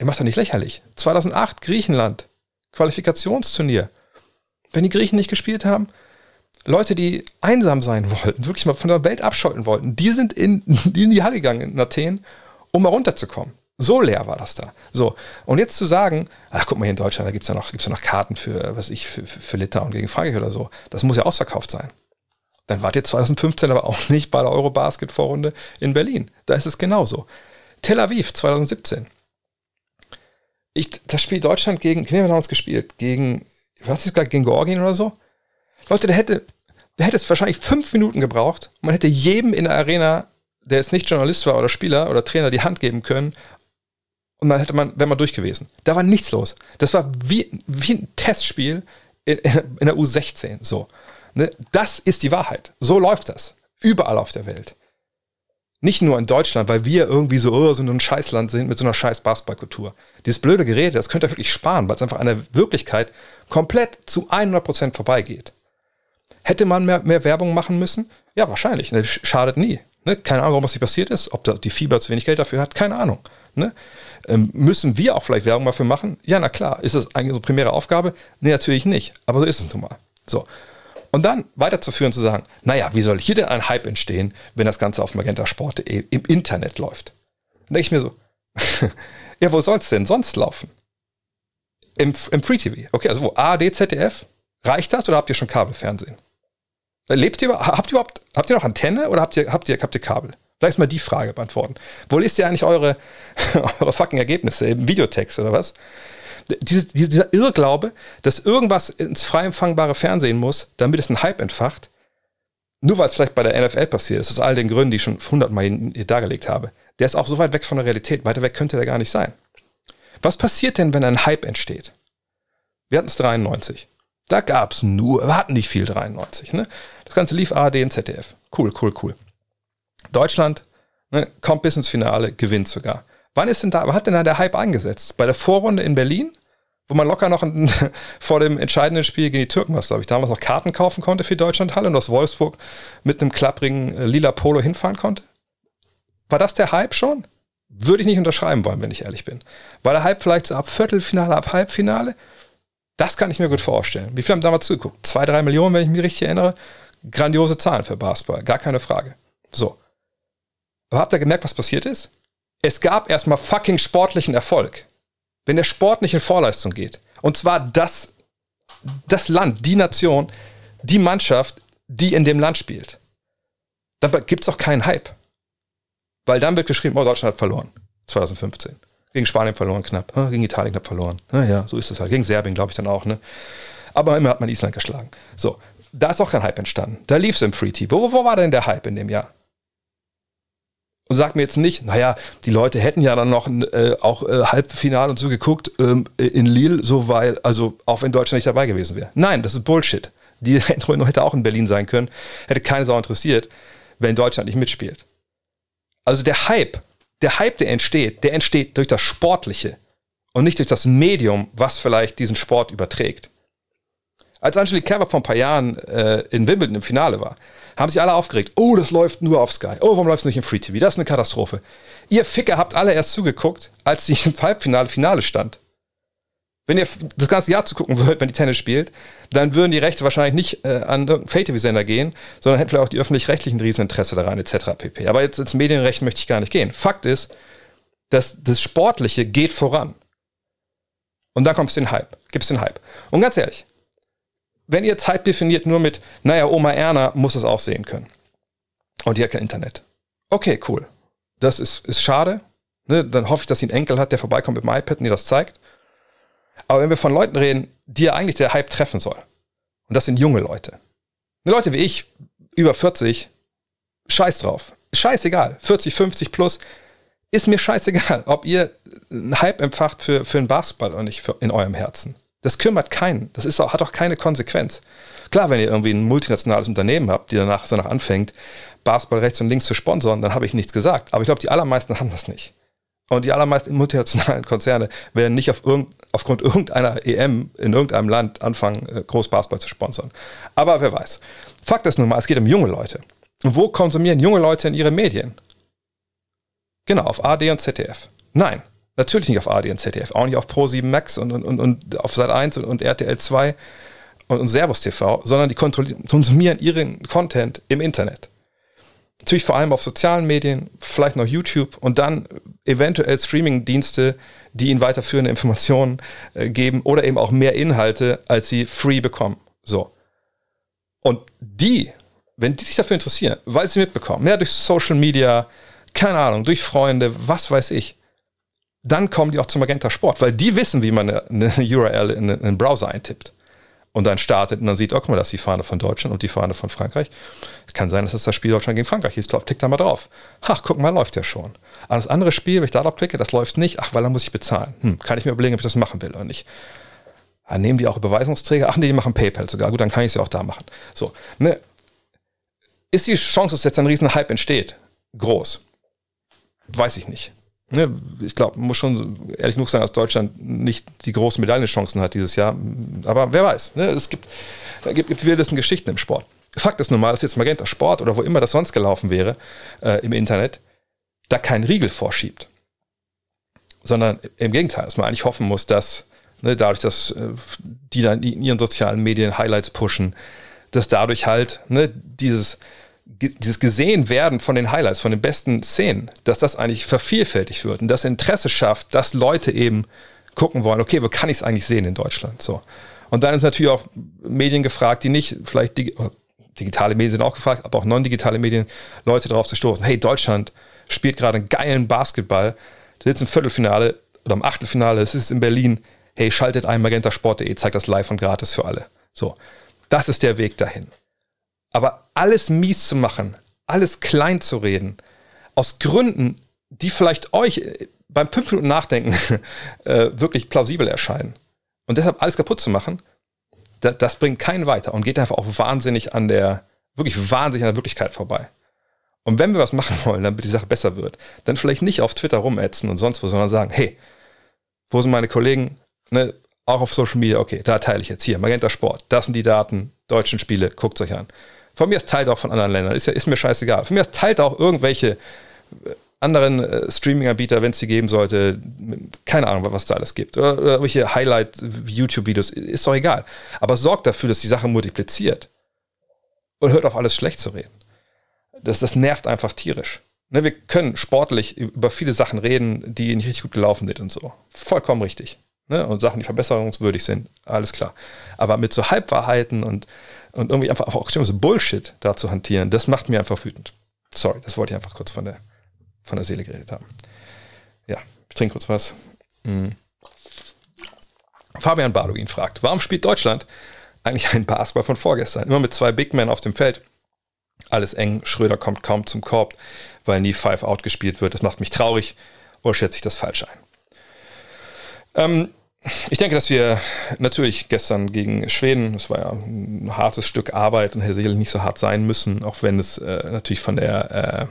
Speaker 1: Ihr macht doch nicht lächerlich. 2008 Griechenland, Qualifikationsturnier. Wenn die Griechen nicht gespielt haben, Leute, die einsam sein wollten, wirklich mal von der Welt abschalten wollten, die sind in die, in die Halle gegangen in Athen, um mal runterzukommen. So leer war das da. So. Und jetzt zu sagen, ach, guck mal, hier in Deutschland, da gibt es ja, noch, ja noch Karten für, was ich, für, für Litauen gegen Frankreich oder so. Das muss ja ausverkauft sein. Dann wart ihr 2015 aber auch nicht bei der Eurobasket-Vorrunde in Berlin. Da ist es genauso. Tel Aviv 2017 ich, das Spiel Deutschland gegen, wen haben damals gespielt? Gegen, was ist gerade, gegen Georgien oder so? Leute, der hätte, der hätte es wahrscheinlich fünf Minuten gebraucht und man hätte jedem in der Arena, der jetzt nicht Journalist war oder Spieler oder Trainer, die Hand geben können und dann hätte man, wäre man durch gewesen. Da war nichts los. Das war wie, wie ein Testspiel in, in der U16, so. Ne? Das ist die Wahrheit. So läuft das. Überall auf der Welt. Nicht nur in Deutschland, weil wir irgendwie so, oh, so ein Scheißland sind mit so einer scheiß Basketballkultur. Dieses blöde Gerät, das könnt ihr wirklich sparen, weil es einfach an der Wirklichkeit komplett zu 100% vorbeigeht. Hätte man mehr, mehr Werbung machen müssen? Ja, wahrscheinlich. Ne? Schadet nie. Ne? Keine Ahnung, warum das nicht passiert ist. Ob die Fieber zu wenig Geld dafür hat, keine Ahnung. Ne? Ähm, müssen wir auch vielleicht Werbung dafür machen? Ja, na klar. Ist das eigentlich unsere primäre Aufgabe? Nee, natürlich nicht. Aber so ist es nun mal. So. Und dann weiterzuführen, zu sagen, naja, wie soll hier denn ein Hype entstehen, wenn das Ganze auf magentasport.de im Internet läuft? Dann denke ich mir so, ja, wo soll es denn sonst laufen? Im, Im Free TV. Okay, also wo? ARD, ZDF? Reicht das oder habt ihr schon Kabelfernsehen? Lebt ihr, habt ihr überhaupt, habt ihr noch Antenne oder habt ihr, habt ihr, habt ihr Kabel? Vielleicht mal die Frage beantworten. Wo lest ihr eigentlich eure, eure fucking Ergebnisse? Im Videotext oder was? Dieses, dieser Irrglaube, dass irgendwas ins frei empfangbare Fernsehen muss, damit es einen Hype entfacht, nur weil es vielleicht bei der NFL passiert ist, aus all den Gründen, die ich schon hundertmal dargelegt habe, der ist auch so weit weg von der Realität. Weiter weg könnte der gar nicht sein. Was passiert denn, wenn ein Hype entsteht? Wir hatten es 93. Da gab es nur, wir hatten nicht viel 93. Ne? Das Ganze lief ARD und ZDF. Cool, cool, cool. Deutschland ne, kommt bis ins Finale, gewinnt sogar. Wann ist denn da, hat denn da der Hype eingesetzt? Bei der Vorrunde in Berlin, wo man locker noch ein, vor dem entscheidenden Spiel gegen die Türken, was glaube ich damals noch Karten kaufen konnte für Deutschlandhalle und aus Wolfsburg mit einem klapprigen äh, lila Polo hinfahren konnte? War das der Hype schon? Würde ich nicht unterschreiben wollen, wenn ich ehrlich bin. War der Hype vielleicht so ab Viertelfinale, ab Halbfinale? Das kann ich mir gut vorstellen. Wie viele haben damals zugeguckt? Zwei, drei Millionen, wenn ich mich richtig erinnere. Grandiose Zahlen für Basketball, gar keine Frage. So. Aber habt ihr gemerkt, was passiert ist? Es gab erstmal fucking sportlichen Erfolg. Wenn der Sport nicht in Vorleistung geht, und zwar das, das Land, die Nation, die Mannschaft, die in dem Land spielt, dann gibt es auch keinen Hype. Weil dann wird geschrieben, oh, Deutschland hat verloren. 2015. Gegen Spanien verloren knapp, ah, gegen Italien knapp verloren. Naja, so ist es halt. Gegen Serbien, glaube ich, dann auch. Ne? Aber immer hat man Island geschlagen. So, da ist auch kein Hype entstanden. Da lief es im Free TV. Wo, wo war denn der Hype in dem Jahr? Und sagt mir jetzt nicht, naja, die Leute hätten ja dann noch äh, auch äh, Halbfinale und so geguckt ähm, in Lille, so weil, also auch wenn Deutschland nicht dabei gewesen wäre. Nein, das ist Bullshit. Die hätte auch in Berlin sein können, hätte keine Sau interessiert, wenn Deutschland nicht mitspielt. Also der Hype der Hype, der entsteht, der entsteht durch das Sportliche und nicht durch das Medium, was vielleicht diesen Sport überträgt. Als Angelique Kerber vor ein paar Jahren äh, in Wimbledon im Finale war, haben sich alle aufgeregt. Oh, das läuft nur auf Sky. Oh, warum läuft es nicht im Free TV? Das ist eine Katastrophe. Ihr Ficker habt alle erst zugeguckt, als sie im Halbfinale Finale stand. Wenn ihr das ganze Jahr zugucken würdet, wenn die Tennis spielt, dann würden die Rechte wahrscheinlich nicht äh, an irgendeinen Pay-TV-Sender gehen, sondern hätten vielleicht auch die öffentlich-rechtlichen Rieseninteresse daran, etc. pp. Aber jetzt ins Medienrecht möchte ich gar nicht gehen. Fakt ist, dass das Sportliche geht voran. Und dann kommt es den Hype. Gibt es den Hype. Und ganz ehrlich, wenn ihr Hype definiert nur mit, naja, Oma Erna muss es auch sehen können. Und die hat kein Internet. Okay, cool. Das ist, ist schade. Ne? Dann hoffe ich, dass sie einen Enkel hat, der vorbeikommt mit dem iPad und ihr das zeigt. Aber wenn wir von Leuten reden, die ja eigentlich der Hype treffen soll, und das sind junge Leute, Leute wie ich, über 40, scheiß drauf. Scheißegal. 40, 50 plus, ist mir scheißegal, ob ihr einen Hype empfacht für, für einen Basketball oder nicht für, in eurem Herzen. Das kümmert keinen. Das ist auch, hat auch keine Konsequenz. Klar, wenn ihr irgendwie ein multinationales Unternehmen habt, die danach, danach anfängt, Basketball rechts und links zu sponsern, dann habe ich nichts gesagt. Aber ich glaube, die allermeisten haben das nicht. Und die allermeisten multinationalen Konzerne werden nicht auf irgend, aufgrund irgendeiner EM in irgendeinem Land anfangen, äh, groß Basketball zu sponsern. Aber wer weiß. Fakt ist nun mal, es geht um junge Leute. Und wo konsumieren junge Leute in ihre Medien? Genau, auf AD und ZDF. Nein, natürlich nicht auf AD und ZDF. Auch nicht auf Pro7 Max und, und, und auf Sat1 und, und RTL 2 und, und Servus TV, sondern die konsumieren ihren Content im Internet natürlich vor allem auf sozialen Medien, vielleicht noch YouTube und dann eventuell Streaming-Dienste, die ihnen weiterführende Informationen äh, geben oder eben auch mehr Inhalte, als sie free bekommen. So. Und die, wenn die sich dafür interessieren, weil sie mitbekommen, mehr durch Social Media, keine Ahnung, durch Freunde, was weiß ich, dann kommen die auch zum Magenta Sport, weil die wissen, wie man eine, eine URL in einen Browser eintippt und dann startet und dann sieht, oh, guck mal, das ist die Fahne von Deutschland und die Fahne von Frankreich. Kann sein, dass das das Spiel Deutschland gegen Frankreich ist. Klick da mal drauf. Ach, guck mal, läuft ja schon. Aber das andere Spiel, wenn ich da drauf klicke, das läuft nicht. Ach, weil da muss ich bezahlen. Hm, kann ich mir überlegen, ob ich das machen will oder nicht. Dann nehmen die auch Überweisungsträger? Ach nee, die machen PayPal sogar. Gut, dann kann ich es ja auch da machen. So, ne? Ist die Chance, dass jetzt ein riesen Hype entsteht, groß? Weiß ich nicht ne, ich glaube, muss schon ehrlich genug sagen, dass Deutschland nicht die großen Medaillenchancen hat dieses Jahr. Aber wer weiß, ne, es gibt, gibt, gibt wildesten Geschichten im Sport. Fakt ist nun mal, dass jetzt Magenta Sport oder wo immer das sonst gelaufen wäre äh, im Internet, da kein Riegel vorschiebt. Sondern im Gegenteil, dass man eigentlich hoffen muss, dass ne, dadurch, dass äh, die dann in ihren sozialen Medien Highlights pushen, dass dadurch halt ne, dieses dieses gesehen werden von den Highlights, von den besten Szenen, dass das eigentlich vervielfältigt wird und das Interesse schafft, dass Leute eben gucken wollen, okay, wo kann ich es eigentlich sehen in Deutschland? So. Und dann ist natürlich auch Medien gefragt, die nicht, vielleicht dig oh, digitale Medien sind auch gefragt, aber auch non-digitale Medien, Leute darauf zu stoßen, hey, Deutschland spielt gerade einen geilen Basketball, sitzt im Viertelfinale oder im Achtelfinale, es ist in Berlin, hey, schaltet ein magentasport.de, zeigt das live und gratis für alle. So. Das ist der Weg dahin. Aber alles mies zu machen, alles klein zu reden, aus Gründen, die vielleicht euch äh, beim fünf Minuten Nachdenken äh, wirklich plausibel erscheinen. Und deshalb alles kaputt zu machen, das, das bringt keinen weiter und geht einfach auch wahnsinnig an der, wirklich wahnsinnig an der Wirklichkeit vorbei. Und wenn wir was machen wollen, damit die Sache besser wird, dann vielleicht nicht auf Twitter rumätzen und sonst wo, sondern sagen, hey, wo sind meine Kollegen? Ne, auch auf Social Media, okay, da teile ich jetzt hier, Magenta Sport, das sind die Daten, deutschen Spiele, guckt euch an. Von mir ist teilt auch von anderen Ländern, ist, ja, ist mir scheißegal. Von mir ist teilt auch irgendwelche äh, anderen äh, Streaming-Anbieter, wenn es die geben sollte, keine Ahnung, was da alles gibt. Oder, oder irgendwelche Highlight-YouTube-Videos, ist doch egal. Aber sorgt dafür, dass die Sache multipliziert. Und hört auf alles schlecht zu reden. Das, das nervt einfach tierisch. Ne, wir können sportlich über viele Sachen reden, die nicht richtig gut gelaufen sind und so. Vollkommen richtig. Ne? Und Sachen, die verbesserungswürdig sind, alles klar. Aber mit so Halbwahrheiten und, und irgendwie einfach auch so Bullshit da zu hantieren, das macht mir einfach wütend. Sorry, das wollte ich einfach kurz von der, von der Seele geredet haben. Ja, ich trinke kurz was. Mhm. Fabian Baluin fragt, warum spielt Deutschland eigentlich ein Basketball von vorgestern? Immer mit zwei Big Men auf dem Feld. Alles eng, Schröder kommt kaum zum Korb, weil nie Five Out gespielt wird. Das macht mich traurig oder schätze ich das falsch ein? Ähm, ich denke, dass wir natürlich gestern gegen Schweden, das war ja ein hartes Stück Arbeit und hätte sicherlich nicht so hart sein müssen, auch wenn es äh, natürlich von der,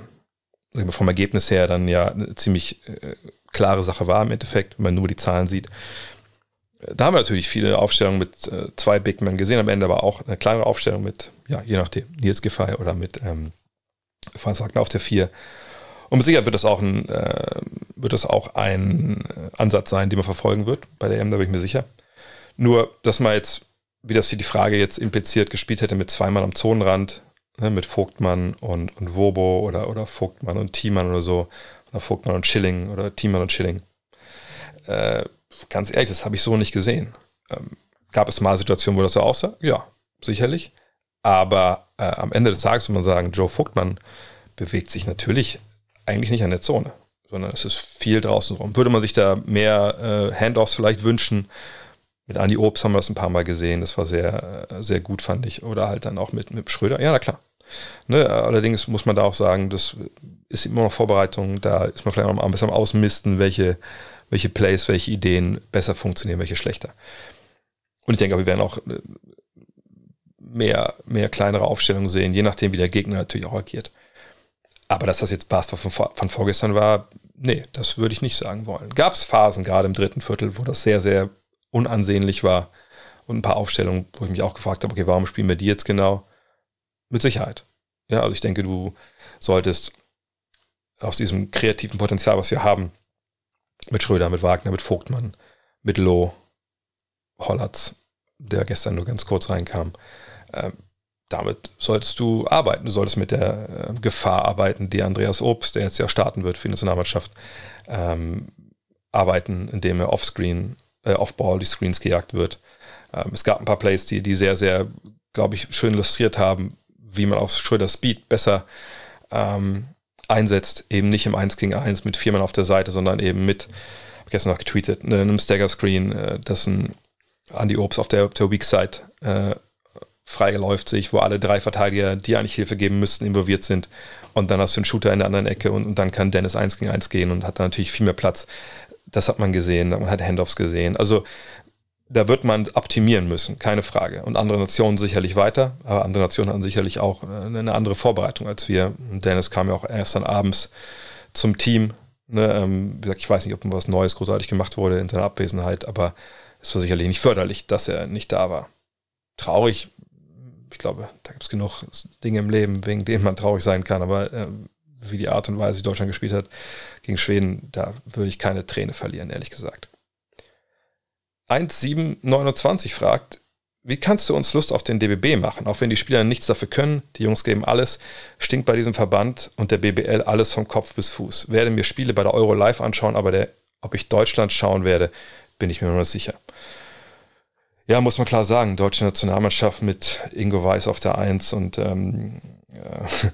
Speaker 1: äh, vom Ergebnis her dann ja eine ziemlich äh, klare Sache war im Endeffekt, wenn man nur die Zahlen sieht. Da haben wir natürlich viele Aufstellungen mit äh, zwei Big Men gesehen, am Ende aber auch eine kleinere Aufstellung mit, ja, je nachdem, Nils Giffey oder mit ähm, Franz Wagner auf der 4 und mit Sicherheit wird das auch ein, äh, wird das auch ein Ansatz sein, den man verfolgen wird bei der EM, da bin ich mir sicher. Nur, dass man jetzt, wie das hier die Frage jetzt impliziert, gespielt hätte mit zweimal am Zonenrand, ne, mit Vogtmann und, und Wobo oder, oder Vogtmann und Thiemann oder so, oder Vogtmann und Schilling oder Thiemann und Schilling. Äh, ganz ehrlich, das habe ich so nicht gesehen. Ähm, gab es mal Situationen, wo das so aussah? Ja, sicherlich. Aber äh, am Ende des Tages muss man sagen, Joe Vogtmann bewegt sich natürlich eigentlich nicht an der Zone, sondern es ist viel draußen rum. Würde man sich da mehr äh, Handoffs vielleicht wünschen? Mit Andi Obst haben wir das ein paar Mal gesehen. Das war sehr, äh, sehr gut, fand ich. Oder halt dann auch mit, mit Schröder. Ja, na klar. Ne, allerdings muss man da auch sagen, das ist immer noch Vorbereitung. Da ist man vielleicht auch ein bisschen am Ausmisten, welche, welche Plays, welche Ideen besser funktionieren, welche schlechter. Und ich denke, wir werden auch äh, mehr, mehr kleinere Aufstellungen sehen, je nachdem, wie der Gegner natürlich auch agiert. Aber dass das jetzt Basketball von, von vorgestern war, nee, das würde ich nicht sagen wollen. Gab es Phasen, gerade im dritten Viertel, wo das sehr, sehr unansehnlich war und ein paar Aufstellungen, wo ich mich auch gefragt habe, okay, warum spielen wir die jetzt genau? Mit Sicherheit. Ja, also ich denke, du solltest aus diesem kreativen Potenzial, was wir haben, mit Schröder, mit Wagner, mit Vogtmann, mit Loh, Hollatz, der gestern nur ganz kurz reinkam, äh, damit solltest du arbeiten. Du solltest mit der äh, Gefahr arbeiten, die Andreas Obst, der jetzt ja starten wird für die Nationalmannschaft, ähm, arbeiten, indem er offscreen, äh, off-ball die Screens gejagt wird. Ähm, es gab ein paar Plays, die, die sehr, sehr, glaube ich, schön illustriert haben, wie man aus Schröder Speed besser ähm, einsetzt. Eben nicht im 1 gegen 1 mit vier Mann auf der Seite, sondern eben mit, habe gestern noch getweetet, ne, einem Stagger-Screen, äh, das ein Andy Obst auf der, der Weak Side äh, freiläuft sich, wo alle drei Verteidiger, die eigentlich Hilfe geben müssten, involviert sind. Und dann hast du einen Shooter in der anderen Ecke und, und dann kann Dennis 1 gegen 1 gehen und hat dann natürlich viel mehr Platz. Das hat man gesehen, man hat Handoffs gesehen. Also da wird man optimieren müssen, keine Frage. Und andere Nationen sicherlich weiter, aber andere Nationen hatten sicherlich auch äh, eine andere Vorbereitung als wir. Dennis kam ja auch erst dann abends zum Team. Ne, ähm, wie gesagt, ich weiß nicht, ob was Neues großartig gemacht wurde in seiner Abwesenheit, aber es war sicherlich nicht förderlich, dass er nicht da war. Traurig ich glaube, da gibt es genug Dinge im Leben, wegen denen man traurig sein kann, aber äh, wie die Art und Weise, wie Deutschland gespielt hat gegen Schweden, da würde ich keine Träne verlieren, ehrlich gesagt. 1729 fragt, wie kannst du uns Lust auf den DBB machen, auch wenn die Spieler nichts dafür können, die Jungs geben alles, stinkt bei diesem Verband und der BBL alles vom Kopf bis Fuß. Werde mir Spiele bei der Euro live anschauen, aber der, ob ich Deutschland schauen werde, bin ich mir nur sicher. Ja, muss man klar sagen, deutsche Nationalmannschaft mit Ingo Weiß auf der 1 und ähm, äh,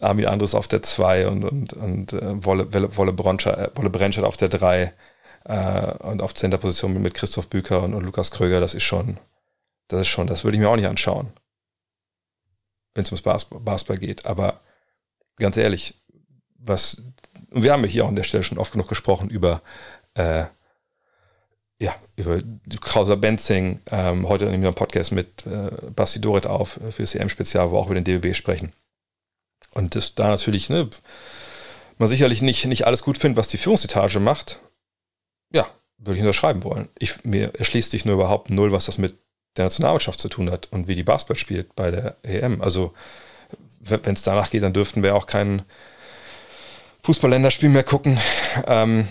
Speaker 1: Armin Andres auf der 2 und, und, und äh, Wolle, Wolle, Broncher, Wolle Brentschert auf der 3 äh, und auf Zenterposition mit Christoph Büker und, und, Lukas Kröger, das ist schon, das ist schon, das würde ich mir auch nicht anschauen, wenn es ums Basketball geht. Aber ganz ehrlich, was und wir haben ja hier auch an der Stelle schon oft genug gesprochen über, äh, ja, über Krauser Benzing. Ähm, heute nehmen wir einen Podcast mit äh, Basti Doret auf für das EM-Spezial, wo wir auch über den DBB sprechen. Und das da natürlich, ne, man sicherlich nicht, nicht alles gut findet, was die Führungsetage macht. Ja, würde ich unterschreiben wollen. Ich, mir erschließt sich nur überhaupt null, was das mit der Nationalmannschaft zu tun hat und wie die Basketball spielt bei der EM. Also, wenn es danach geht, dann dürften wir auch kein Fußballländerspiel mehr gucken. Ähm,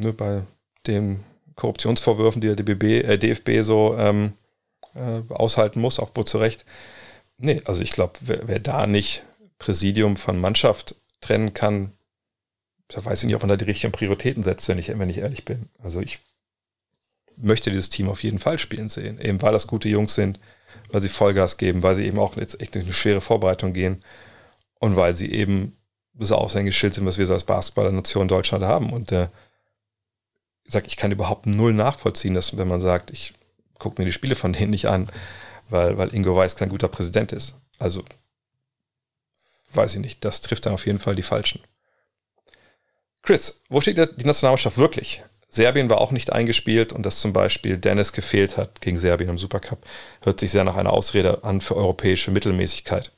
Speaker 1: nur bei den Korruptionsvorwürfen, die der DBB, äh, DFB so ähm, äh, aushalten muss, auch wohl zu Recht. Nee, also ich glaube, wer, wer, da nicht Präsidium von Mannschaft trennen kann, da weiß ich nicht, ob man da die richtigen Prioritäten setzt, wenn ich, wenn ich ehrlich bin. Also ich möchte dieses Team auf jeden Fall spielen sehen, eben weil das gute Jungs sind, weil sie Vollgas geben, weil sie eben auch jetzt echt durch eine schwere Vorbereitung gehen und weil sie eben das Aushängeschild sind, was wir so als Basketballnation Deutschland haben. Und äh, ich sag, ich kann überhaupt null nachvollziehen, dass wenn man sagt, ich gucke mir die Spiele von denen nicht an, weil, weil Ingo Weiß kein guter Präsident ist. Also weiß ich nicht, das trifft dann auf jeden Fall die Falschen. Chris, wo steht die Nationalmannschaft wirklich? Serbien war auch nicht eingespielt und dass zum Beispiel Dennis gefehlt hat gegen Serbien im Supercup, hört sich sehr nach einer Ausrede an für europäische Mittelmäßigkeit.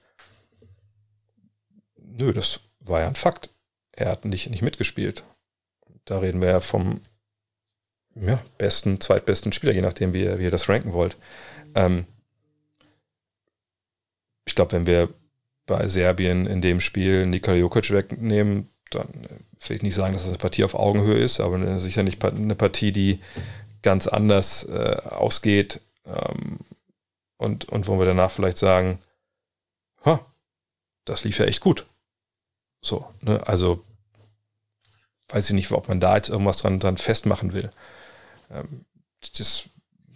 Speaker 1: Nö, das war ja ein Fakt. Er hat nicht, nicht mitgespielt. Da reden wir ja vom ja, besten, zweitbesten Spieler, je nachdem, wie ihr, wie ihr das ranken wollt. Ähm, ich glaube, wenn wir bei Serbien in dem Spiel Nikola Jokic wegnehmen, dann will ich nicht sagen, dass das eine Partie auf Augenhöhe ist, aber sicher nicht eine Partie, die ganz anders äh, ausgeht ähm, und, und wo wir danach vielleicht sagen, ha, das lief ja echt gut. So, ne? also weiß ich nicht, ob man da jetzt irgendwas dran, dran festmachen will. Ähm, das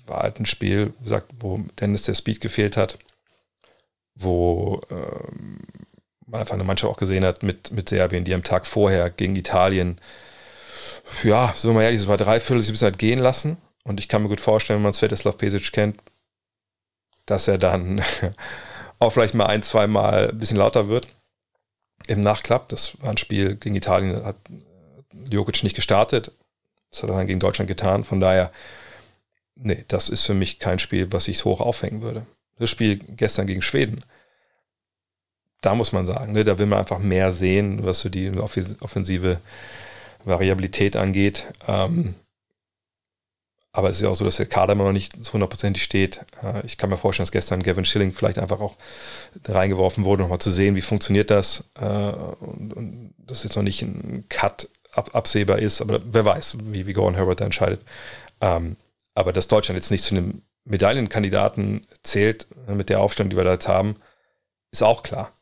Speaker 1: war halt ein Spiel, gesagt, wo Dennis der Speed gefehlt hat, wo ähm, man einfach eine Mannschaft auch gesehen hat mit, mit Serbien, die am Tag vorher gegen Italien, ja, so mal ehrlich, so war drei Viertel, sie müssen halt gehen lassen. Und ich kann mir gut vorstellen, wenn man Svetislav Pesic kennt, dass er dann auch vielleicht mal ein, zwei Mal ein bisschen lauter wird im Nachklapp. Das war ein Spiel gegen Italien, hat Jokic nicht gestartet. Das hat er dann gegen Deutschland getan. Von daher, nee, das ist für mich kein Spiel, was ich hoch aufhängen würde. Das Spiel gestern gegen Schweden, da muss man sagen, ne, da will man einfach mehr sehen, was so die offensive Variabilität angeht. Ähm, aber es ist ja auch so, dass der Kader immer noch nicht hundertprozentig steht. Äh, ich kann mir vorstellen, dass gestern Gavin Schilling vielleicht einfach auch reingeworfen wurde, nochmal zu sehen, wie funktioniert das. Äh, und, das jetzt noch nicht ein Cut ab, absehbar ist, aber wer weiß, wie, wie Gordon Herbert da entscheidet. Ähm, aber dass Deutschland jetzt nicht zu einem Medaillenkandidaten zählt, äh, mit der Aufstellung, die wir da jetzt haben, ist auch klar.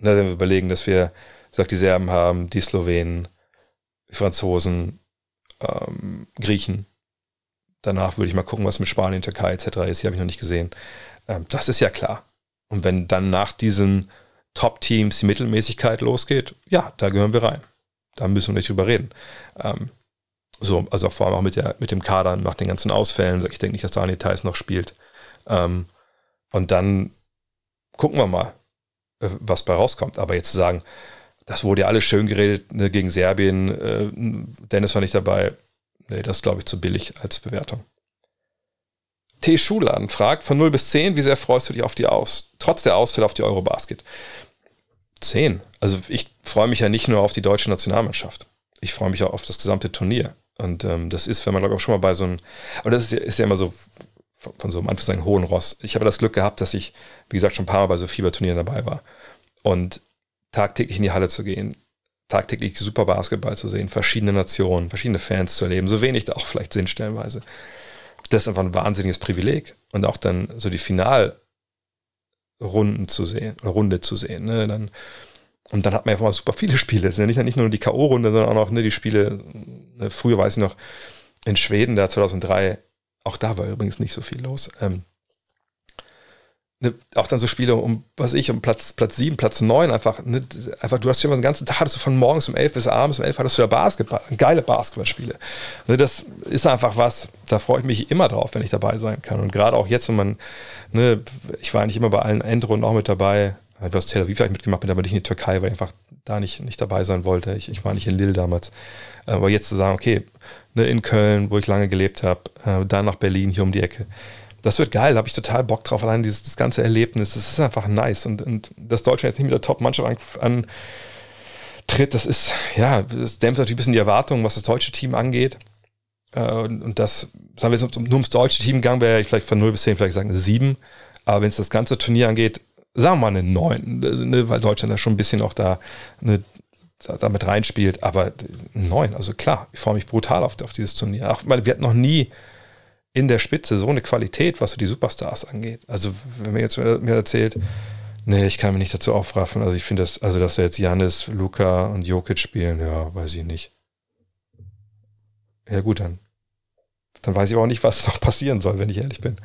Speaker 1: Ne, wenn wir überlegen, dass wir, sagt die Serben haben, die Slowenen, die Franzosen, ähm, Griechen. Danach würde ich mal gucken, was mit Spanien, Türkei etc. ist. Die habe ich noch nicht gesehen. Ähm, das ist ja klar. Und wenn dann nach diesen Top-Teams die Mittelmäßigkeit losgeht, ja, da gehören wir rein. Da müssen wir nicht drüber reden. Ähm, so, also vor allem auch mit, der, mit dem Kader nach den ganzen Ausfällen. Ich denke nicht, dass Daniel Theiss noch spielt. Ähm, und dann gucken wir mal, äh, was bei rauskommt. Aber jetzt zu sagen, das wurde ja alles schön geredet ne, gegen Serbien, äh, Dennis war nicht dabei, nee, das glaube ich zu billig als Bewertung. T. Schulan fragt, von 0 bis 10, wie sehr freust du dich auf die Aus, trotz der Ausfälle auf die Eurobasket? 10. Also ich freue mich ja nicht nur auf die deutsche Nationalmannschaft. Ich freue mich auch auf das gesamte Turnier. Und ähm, das ist, wenn man, glaube ich, auch schon mal bei so einem, aber das ist ja, ist ja immer so von, von so einem Anführungszeichen hohen Ross. Ich habe das Glück gehabt, dass ich, wie gesagt, schon ein paar Mal bei so Fieberturnieren dabei war. Und tagtäglich in die Halle zu gehen, tagtäglich super Basketball zu sehen, verschiedene Nationen, verschiedene Fans zu erleben, so wenig da auch vielleicht sind stellenweise. Das ist einfach ein wahnsinniges Privileg. Und auch dann so die Finalrunden zu sehen, Runde zu sehen. Ne? Dann, und dann hat man ja mal super viele Spiele. Es sind ja nicht, nicht nur die K.O.-Runde, sondern auch noch ne, die Spiele. Ne, früher weiß ich noch, in Schweden, da 2003 auch da war übrigens nicht so viel los. Ähm, ne, auch dann so Spiele um, was ich, um Platz, Platz 7, Platz 9, einfach, ne, einfach, du hast ja immer den ganzen Tag, hattest du von morgens um 11 bis abends um 11 hattest du da Basketball, geile Basketballspiele. Ne, das ist einfach was, da freue ich mich immer drauf, wenn ich dabei sein kann. Und gerade auch jetzt, wenn man, ne, ich war eigentlich immer bei allen Endrunden auch mit dabei, ich habe aus Tel Aviv vielleicht mitgemacht, bin aber nicht in die Türkei, weil ich einfach da nicht, nicht dabei sein wollte. Ich, ich war nicht in Lille damals. Aber jetzt zu sagen, okay, ne, in Köln, wo ich lange gelebt habe, äh, dann nach Berlin, hier um die Ecke. Das wird geil, da habe ich total Bock drauf. Allein dieses das ganze Erlebnis, das ist einfach nice. Und, und dass Deutschland jetzt nicht mit der Top-Mannschaft an, antritt, das ist, ja, das dämpft natürlich ein bisschen die Erwartungen, was das deutsche Team angeht. Äh, und, und, das, sagen wir jetzt nur ums deutsche Team gegangen, wäre ich vielleicht von 0 bis 10 vielleicht sagen eine 7. Aber wenn es das ganze Turnier angeht, sagen wir mal eine 9, ne, weil Deutschland da schon ein bisschen auch da eine, damit reinspielt. Aber 9, also klar, ich freue mich brutal auf, auf dieses Turnier. Auch, weil wir hatten noch nie in der Spitze so eine Qualität, was so die Superstars angeht. Also, wenn mir jetzt mir erzählt, nee, ich kann mich nicht dazu aufraffen. Also, ich finde das, also, dass jetzt Janis, Luca und Jokic spielen, ja, weiß ich nicht. Ja, gut, dann. Dann weiß ich auch nicht, was noch passieren soll, wenn ich ehrlich bin.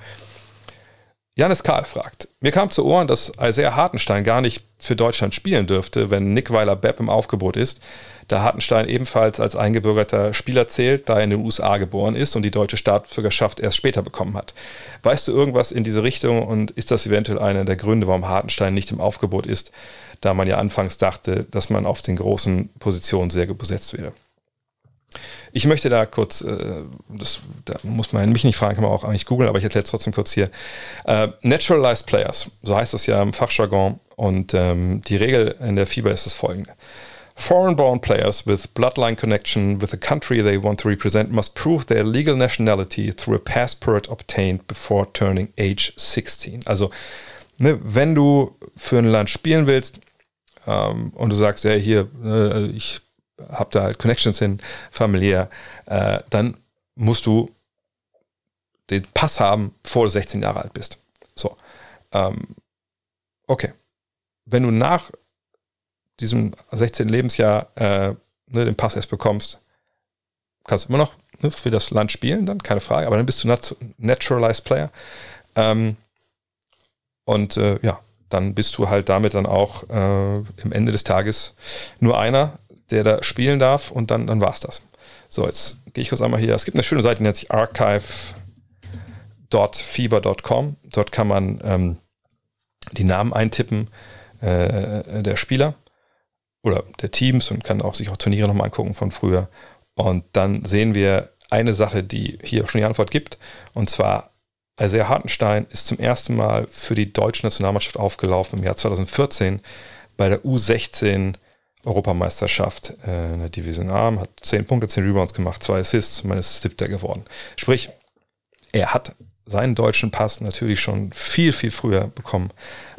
Speaker 1: Janis Karl fragt: Mir kam zu Ohren, dass Isaiah Hartenstein gar nicht für Deutschland spielen dürfte, wenn Nick Weiler Bepp im Aufgebot ist, da Hartenstein ebenfalls als eingebürgerter Spieler zählt, da er in den USA geboren ist und die deutsche Staatsbürgerschaft erst später bekommen hat. Weißt du irgendwas in diese Richtung und ist das eventuell einer der Gründe, warum Hartenstein nicht im Aufgebot ist, da man ja anfangs dachte, dass man auf den großen Positionen sehr besetzt wäre? Ich möchte da kurz, äh, das da muss man mich nicht fragen, kann man auch eigentlich googeln, aber ich erkläre es trotzdem kurz hier. Äh, Naturalized Players, so heißt das ja im Fachjargon. Und ähm, die Regel in der FIBA ist das folgende. Foreign-born players with bloodline connection with the country they want to represent must prove their legal nationality through a passport obtained before turning age 16. Also, ne, wenn du für ein Land spielen willst ähm, und du sagst, ja, hier, äh, ich habe da halt Connections hin, familiär, äh, dann musst du den Pass haben, bevor du 16 Jahre alt bist. So. Ähm, okay. Wenn du nach diesem 16. Lebensjahr äh, ne, den Pass erst bekommst, kannst du immer noch ne, für das Land spielen, dann keine Frage, aber dann bist du nat Naturalized Player. Ähm, und äh, ja, dann bist du halt damit dann auch äh, im Ende des Tages nur einer, der da spielen darf und dann, dann war es das. So, jetzt gehe ich kurz einmal hier. Es gibt eine schöne Seite, die nennt sich archive.fieber.com. Dort kann man ähm, die Namen eintippen äh, der Spieler oder der Teams und kann auch sich auch Turniere nochmal angucken von früher. Und dann sehen wir eine Sache, die hier schon die Antwort gibt. Und zwar, Isaiah Hartenstein ist zum ersten Mal für die deutsche Nationalmannschaft aufgelaufen im Jahr 2014 bei der U16 Europameisterschaft äh, in der Division A, hat 10 Punkte, 10 Rebounds gemacht, 2 Assists, man ist siebter geworden. Sprich, er hat seinen deutschen Pass natürlich schon viel, viel früher bekommen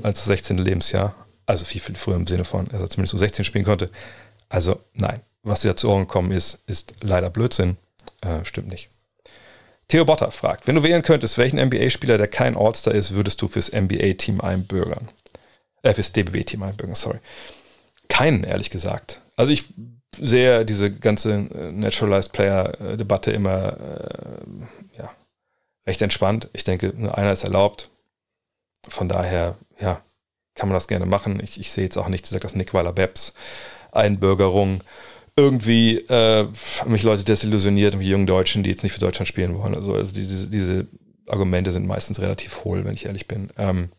Speaker 1: als das 16. Lebensjahr. Also viel, viel früher im Sinne von, er zumindest so 16 spielen konnte. Also nein, was dir zu Ohren gekommen ist, ist leider Blödsinn. Äh, stimmt nicht. Theo Botter fragt, wenn du wählen könntest, welchen NBA-Spieler, der kein All-Star ist, würdest du fürs NBA-Team einbürgern? Äh, fürs DBB-Team einbürgern, sorry. Keinen, ehrlich gesagt. Also ich sehe diese ganze äh, Naturalized Player-Debatte immer äh, ja, recht entspannt. Ich denke, einer ist erlaubt. Von daher, ja, kann man das gerne machen. Ich, ich sehe jetzt auch nicht, dass Nick Weiler-Bebbs Einbürgerung irgendwie äh, mich Leute desillusioniert, wie jungen Deutschen, die jetzt nicht für Deutschland spielen wollen. Also, also diese, diese Argumente sind meistens relativ hohl, wenn ich ehrlich bin. Ähm,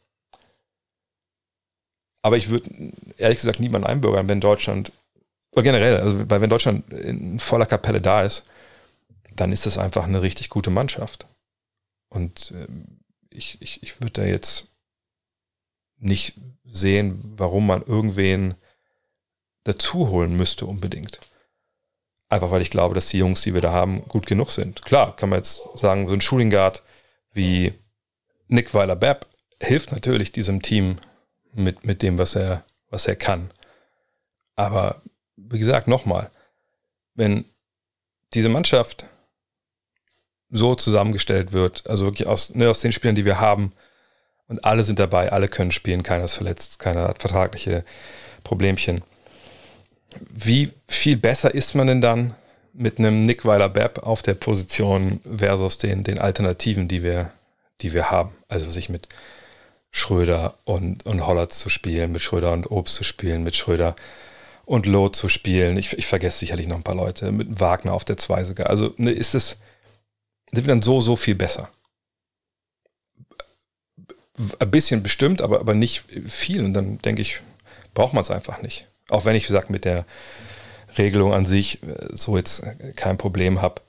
Speaker 1: aber ich würde ehrlich gesagt niemanden einbürgern, wenn Deutschland, oder generell, also weil wenn Deutschland in voller Kapelle da ist, dann ist das einfach eine richtig gute Mannschaft. Und äh, ich, ich, ich würde da jetzt nicht sehen, warum man irgendwen dazu holen müsste unbedingt. Einfach weil ich glaube, dass die Jungs, die wir da haben, gut genug sind. Klar, kann man jetzt sagen, so ein Shooting Guard wie Nick Weiler-Bepp hilft natürlich diesem Team mit, mit dem, was er, was er kann. Aber wie gesagt, nochmal, wenn diese Mannschaft so zusammengestellt wird, also wirklich aus, ne, aus den Spielern, die wir haben, und alle sind dabei, alle können spielen, keiner ist verletzt, keiner hat vertragliche Problemchen. Wie viel besser ist man denn dann mit einem Nick Weiler-Bepp auf der Position versus den, den Alternativen, die wir, die wir haben? Also sich mit Schröder und, und Hollatz zu spielen, mit Schröder und Obst zu spielen, mit Schröder und Loh zu spielen. Ich, ich vergesse sicherlich noch ein paar Leute, mit Wagner auf der 2 sogar. Also ne, ist es, sind wir dann so, so viel besser ein bisschen bestimmt, aber, aber nicht viel. Und dann denke ich, braucht man es einfach nicht. Auch wenn ich, wie gesagt, mit der Regelung an sich äh, so jetzt kein Problem habe.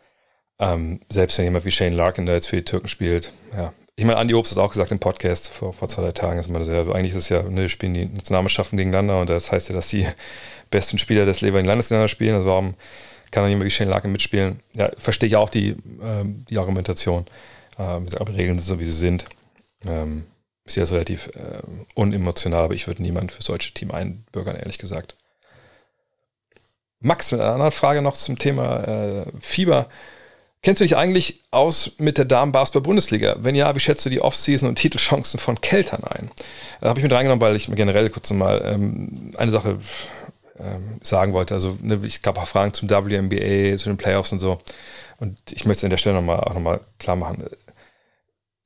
Speaker 1: Ähm, selbst wenn jemand wie Shane Larkin da jetzt für die Türken spielt, ja. Ich meine, Andi Obst hat auch gesagt im Podcast vor, vor zwei, drei Tagen, dass man das ja, eigentlich ist es ja, ne, spielen die Nationalmannschaften gegeneinander und das heißt ja, dass die besten Spieler des jeweiligen Landes gegeneinander spielen. Also warum kann dann jemand wie Shane Larkin mitspielen? Ja, verstehe ich auch die, ähm, die Argumentation. Ähm, aber Regeln sind so, wie sie sind. Ähm, ist jetzt relativ äh, unemotional, aber ich würde niemand für solche Team einbürgern, ehrlich gesagt. Max, mit einer anderen Frage noch zum Thema äh, Fieber. Kennst du dich eigentlich aus mit der Damen-Basketball-Bundesliga? Wenn ja, wie schätzt du die Offseason und Titelchancen von Keltern ein? Da habe ich mit reingenommen, weil ich generell kurz mal ähm, eine Sache ähm, sagen wollte. Also ne, ich gab auch Fragen zum WNBA, zu den Playoffs und so. Und ich möchte es an der Stelle nochmal, auch nochmal klar machen.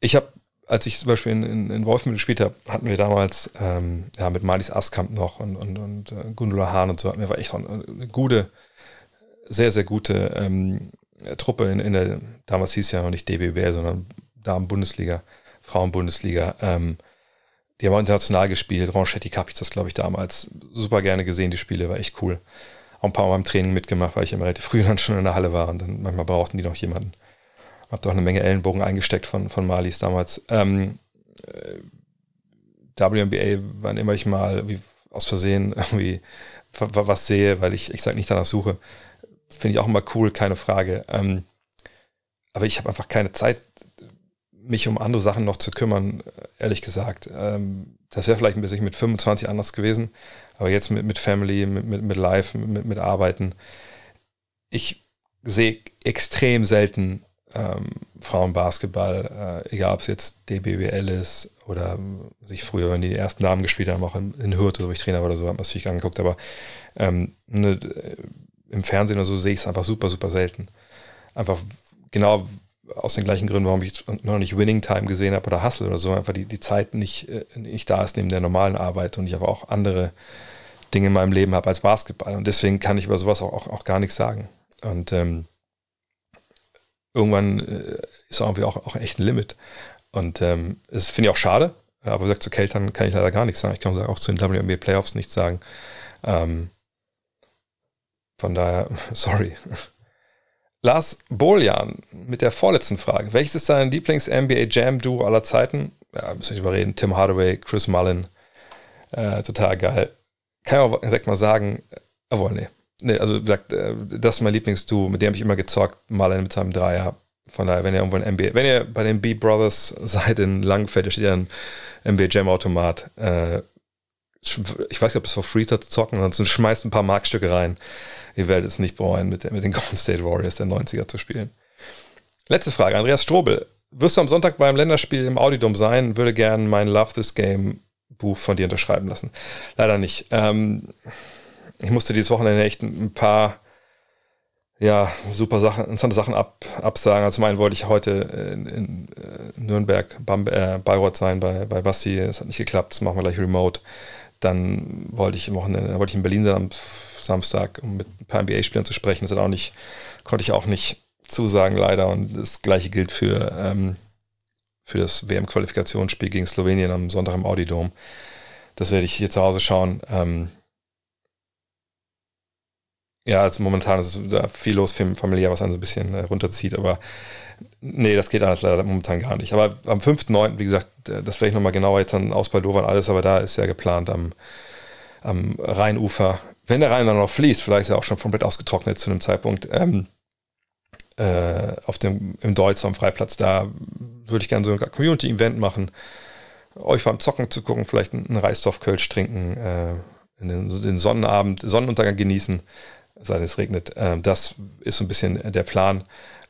Speaker 1: Ich habe, als ich zum Beispiel in, in, in Wolfmühl gespielt habe, hatten wir damals ähm, ja, mit Malis Askamp noch und, und, und uh, Gundula Hahn und so, hatten wir echt eine, gute, sehr, sehr gute ähm, äh, Truppe in, in der, damals hieß ja noch nicht DBW, sondern Damen-Bundesliga, Frauen-Bundesliga. Ähm, die haben auch international gespielt. Ronchetti habe ich das, glaube ich, damals super gerne gesehen, die Spiele, war echt cool. Auch ein paar Mal im Training mitgemacht, weil ich immer relativ früh dann schon in der Halle war und dann manchmal brauchten die noch jemanden. Hab doch eine Menge Ellenbogen eingesteckt von, von Malis damals. Ähm, äh, WNBA, wann immer ich mal aus Versehen irgendwie was sehe, weil ich, ich sage nicht danach suche, finde ich auch immer cool, keine Frage. Ähm, aber ich habe einfach keine Zeit, mich um andere Sachen noch zu kümmern, ehrlich gesagt. Ähm, das wäre vielleicht ein bisschen mit 25 anders gewesen, aber jetzt mit, mit Family, mit, mit, mit Life, mit, mit Arbeiten. Ich sehe extrem selten ähm, Frauenbasketball, äh, egal ob es jetzt DBWL ist oder sich früher, wenn die, ersten Namen gespielt haben, auch in, in Hürth, wo ich Trainer war oder so, habe man natürlich angeguckt, aber ähm, ne, im Fernsehen oder so sehe ich es einfach super, super selten. Einfach genau aus den gleichen Gründen, warum ich noch nicht Winning Time gesehen habe oder Hustle oder so, einfach die, die Zeit nicht, äh, nicht da ist neben der normalen Arbeit und ich aber auch andere Dinge in meinem Leben habe als Basketball. Und deswegen kann ich über sowas auch, auch, auch gar nichts sagen. Und ähm, irgendwann äh, ist auch irgendwie auch, auch echt ein Limit. Und ähm, das finde ich auch schade, aber wie gesagt, zu Keltern kann ich leider gar nichts sagen. Ich kann auch zu den WNBA Playoffs nichts sagen. Ähm, von daher, sorry. Lars Boljan mit der vorletzten Frage. Welches ist dein Lieblings-NBA Jam-Duo aller Zeiten? Ja, müssen wir überreden. Tim Hardaway, Chris Mullen. Äh, total geil. Kann ich auch direkt mal sagen, obwohl, nee. Nee, also gesagt, äh, das ist mein Lieblingsduo, mit dem habe ich immer gezockt, Mullen mit seinem Dreier. Von daher, wenn ihr irgendwo ein NBA, wenn ihr bei den B-Brothers seid in Langenfeld, da steht ja ein NBA Jam-Automat. Äh, ich weiß nicht, ob es for free zu zocken, ansonsten schmeißt ein paar Markstücke rein. Ihr werdet es nicht bereuen, mit, mit den Golden State Warriors der 90er zu spielen. Letzte Frage, Andreas Strobel. Wirst du am Sonntag beim Länderspiel im Audidom sein? Würde gern mein Love This Game Buch von dir unterschreiben lassen. Leider nicht. Ähm, ich musste dieses Wochenende echt ein paar ja, super Sachen, interessante Sachen ab, absagen. Also zum einen wollte ich heute in, in äh, Nürnberg, Bam, äh, Bayreuth sein bei, bei Basti. Das hat nicht geklappt, das machen wir gleich remote. Dann wollte ich im Wochenende, wollte ich in Berlin sein am Samstag, um mit ein paar NBA-Spielern zu sprechen. Das hat auch nicht, konnte ich auch nicht zusagen, leider. Und das gleiche gilt für, ähm, für das WM-Qualifikationsspiel gegen Slowenien am Sonntag im Audi. Das werde ich hier zu Hause schauen. Ähm, ja, also momentan ist da viel los familiär, was einen so ein bisschen äh, runterzieht, aber nee, das geht alles leider momentan gar nicht. Aber am 5.9., wie gesagt, das werde ich nochmal genauer jetzt dann aus und alles, aber da ist ja geplant am, am Rheinufer, wenn der Rhein dann noch fließt, vielleicht ist er auch schon komplett ausgetrocknet zu einem Zeitpunkt, ähm, äh, auf dem, im Deutsch am Freiplatz, da würde ich gerne so ein Community-Event machen, euch beim Zocken zu gucken, vielleicht einen Reisdorf-Kölsch trinken, äh, den, den Sonnenabend, Sonnenuntergang genießen sei es regnet. Ähm, das ist so ein bisschen der Plan.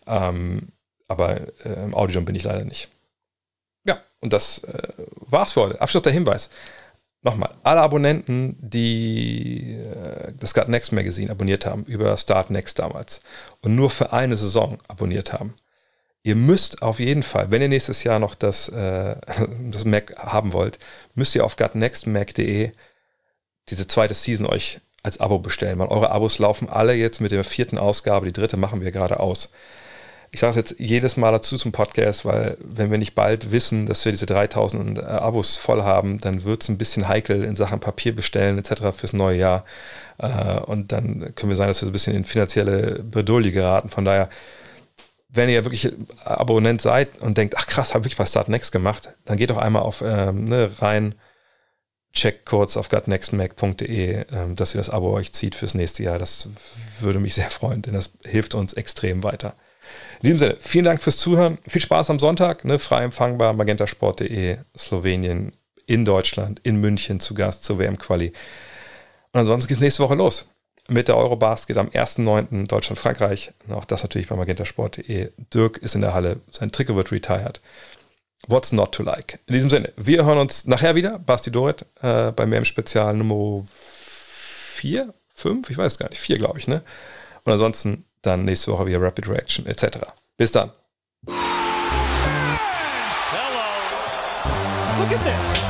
Speaker 1: Ähm, aber äh, im Audion bin ich leider nicht. Ja, und das äh, war's für heute. Abschluss der Hinweis. Nochmal, alle Abonnenten, die äh, das Gut Next Magazine abonniert haben, über Start Next damals und nur für eine Saison abonniert haben, ihr müsst auf jeden Fall, wenn ihr nächstes Jahr noch das, äh, das Mac haben wollt, müsst ihr auf gutnextmac.de diese zweite Season euch als Abo bestellen, weil eure Abos laufen alle jetzt mit der vierten Ausgabe, die dritte machen wir gerade aus. Ich sage es jetzt jedes Mal dazu zum Podcast, weil wenn wir nicht bald wissen, dass wir diese 3000 äh, Abos voll haben, dann wird es ein bisschen heikel in Sachen Papier bestellen etc. fürs neue Jahr. Äh, und dann können wir sein, dass wir so ein bisschen in finanzielle Bredouille geraten. Von daher, wenn ihr wirklich Abonnent seid und denkt, ach krass, habe ich bei Start Next gemacht, dann geht doch einmal auf ähm, ne, rein, checkt kurz auf gutnextmac.de, ähm, dass ihr das Abo euch zieht fürs nächste Jahr. Das würde mich sehr freuen, denn das hilft uns extrem weiter. In diesem Sinne, vielen Dank fürs Zuhören. Viel Spaß am Sonntag, ne, frei empfangbar, magentasport.de, Slowenien, in Deutschland, in München zu Gast zur WM-Quali. Und ansonsten geht es nächste Woche los mit der Eurobasket am 1.9. Deutschland-Frankreich. Auch das natürlich bei magentasport.de. Dirk ist in der Halle, sein Trikot wird retired. What's not to like? In diesem Sinne, wir hören uns nachher wieder. Basti Dorit äh, bei mir im Spezial Nummer 4, 5, ich weiß gar nicht, 4 glaube ich, ne? Und ansonsten dann nächste Woche wieder Rapid Reaction etc. Bis dann. Hello. Look at this.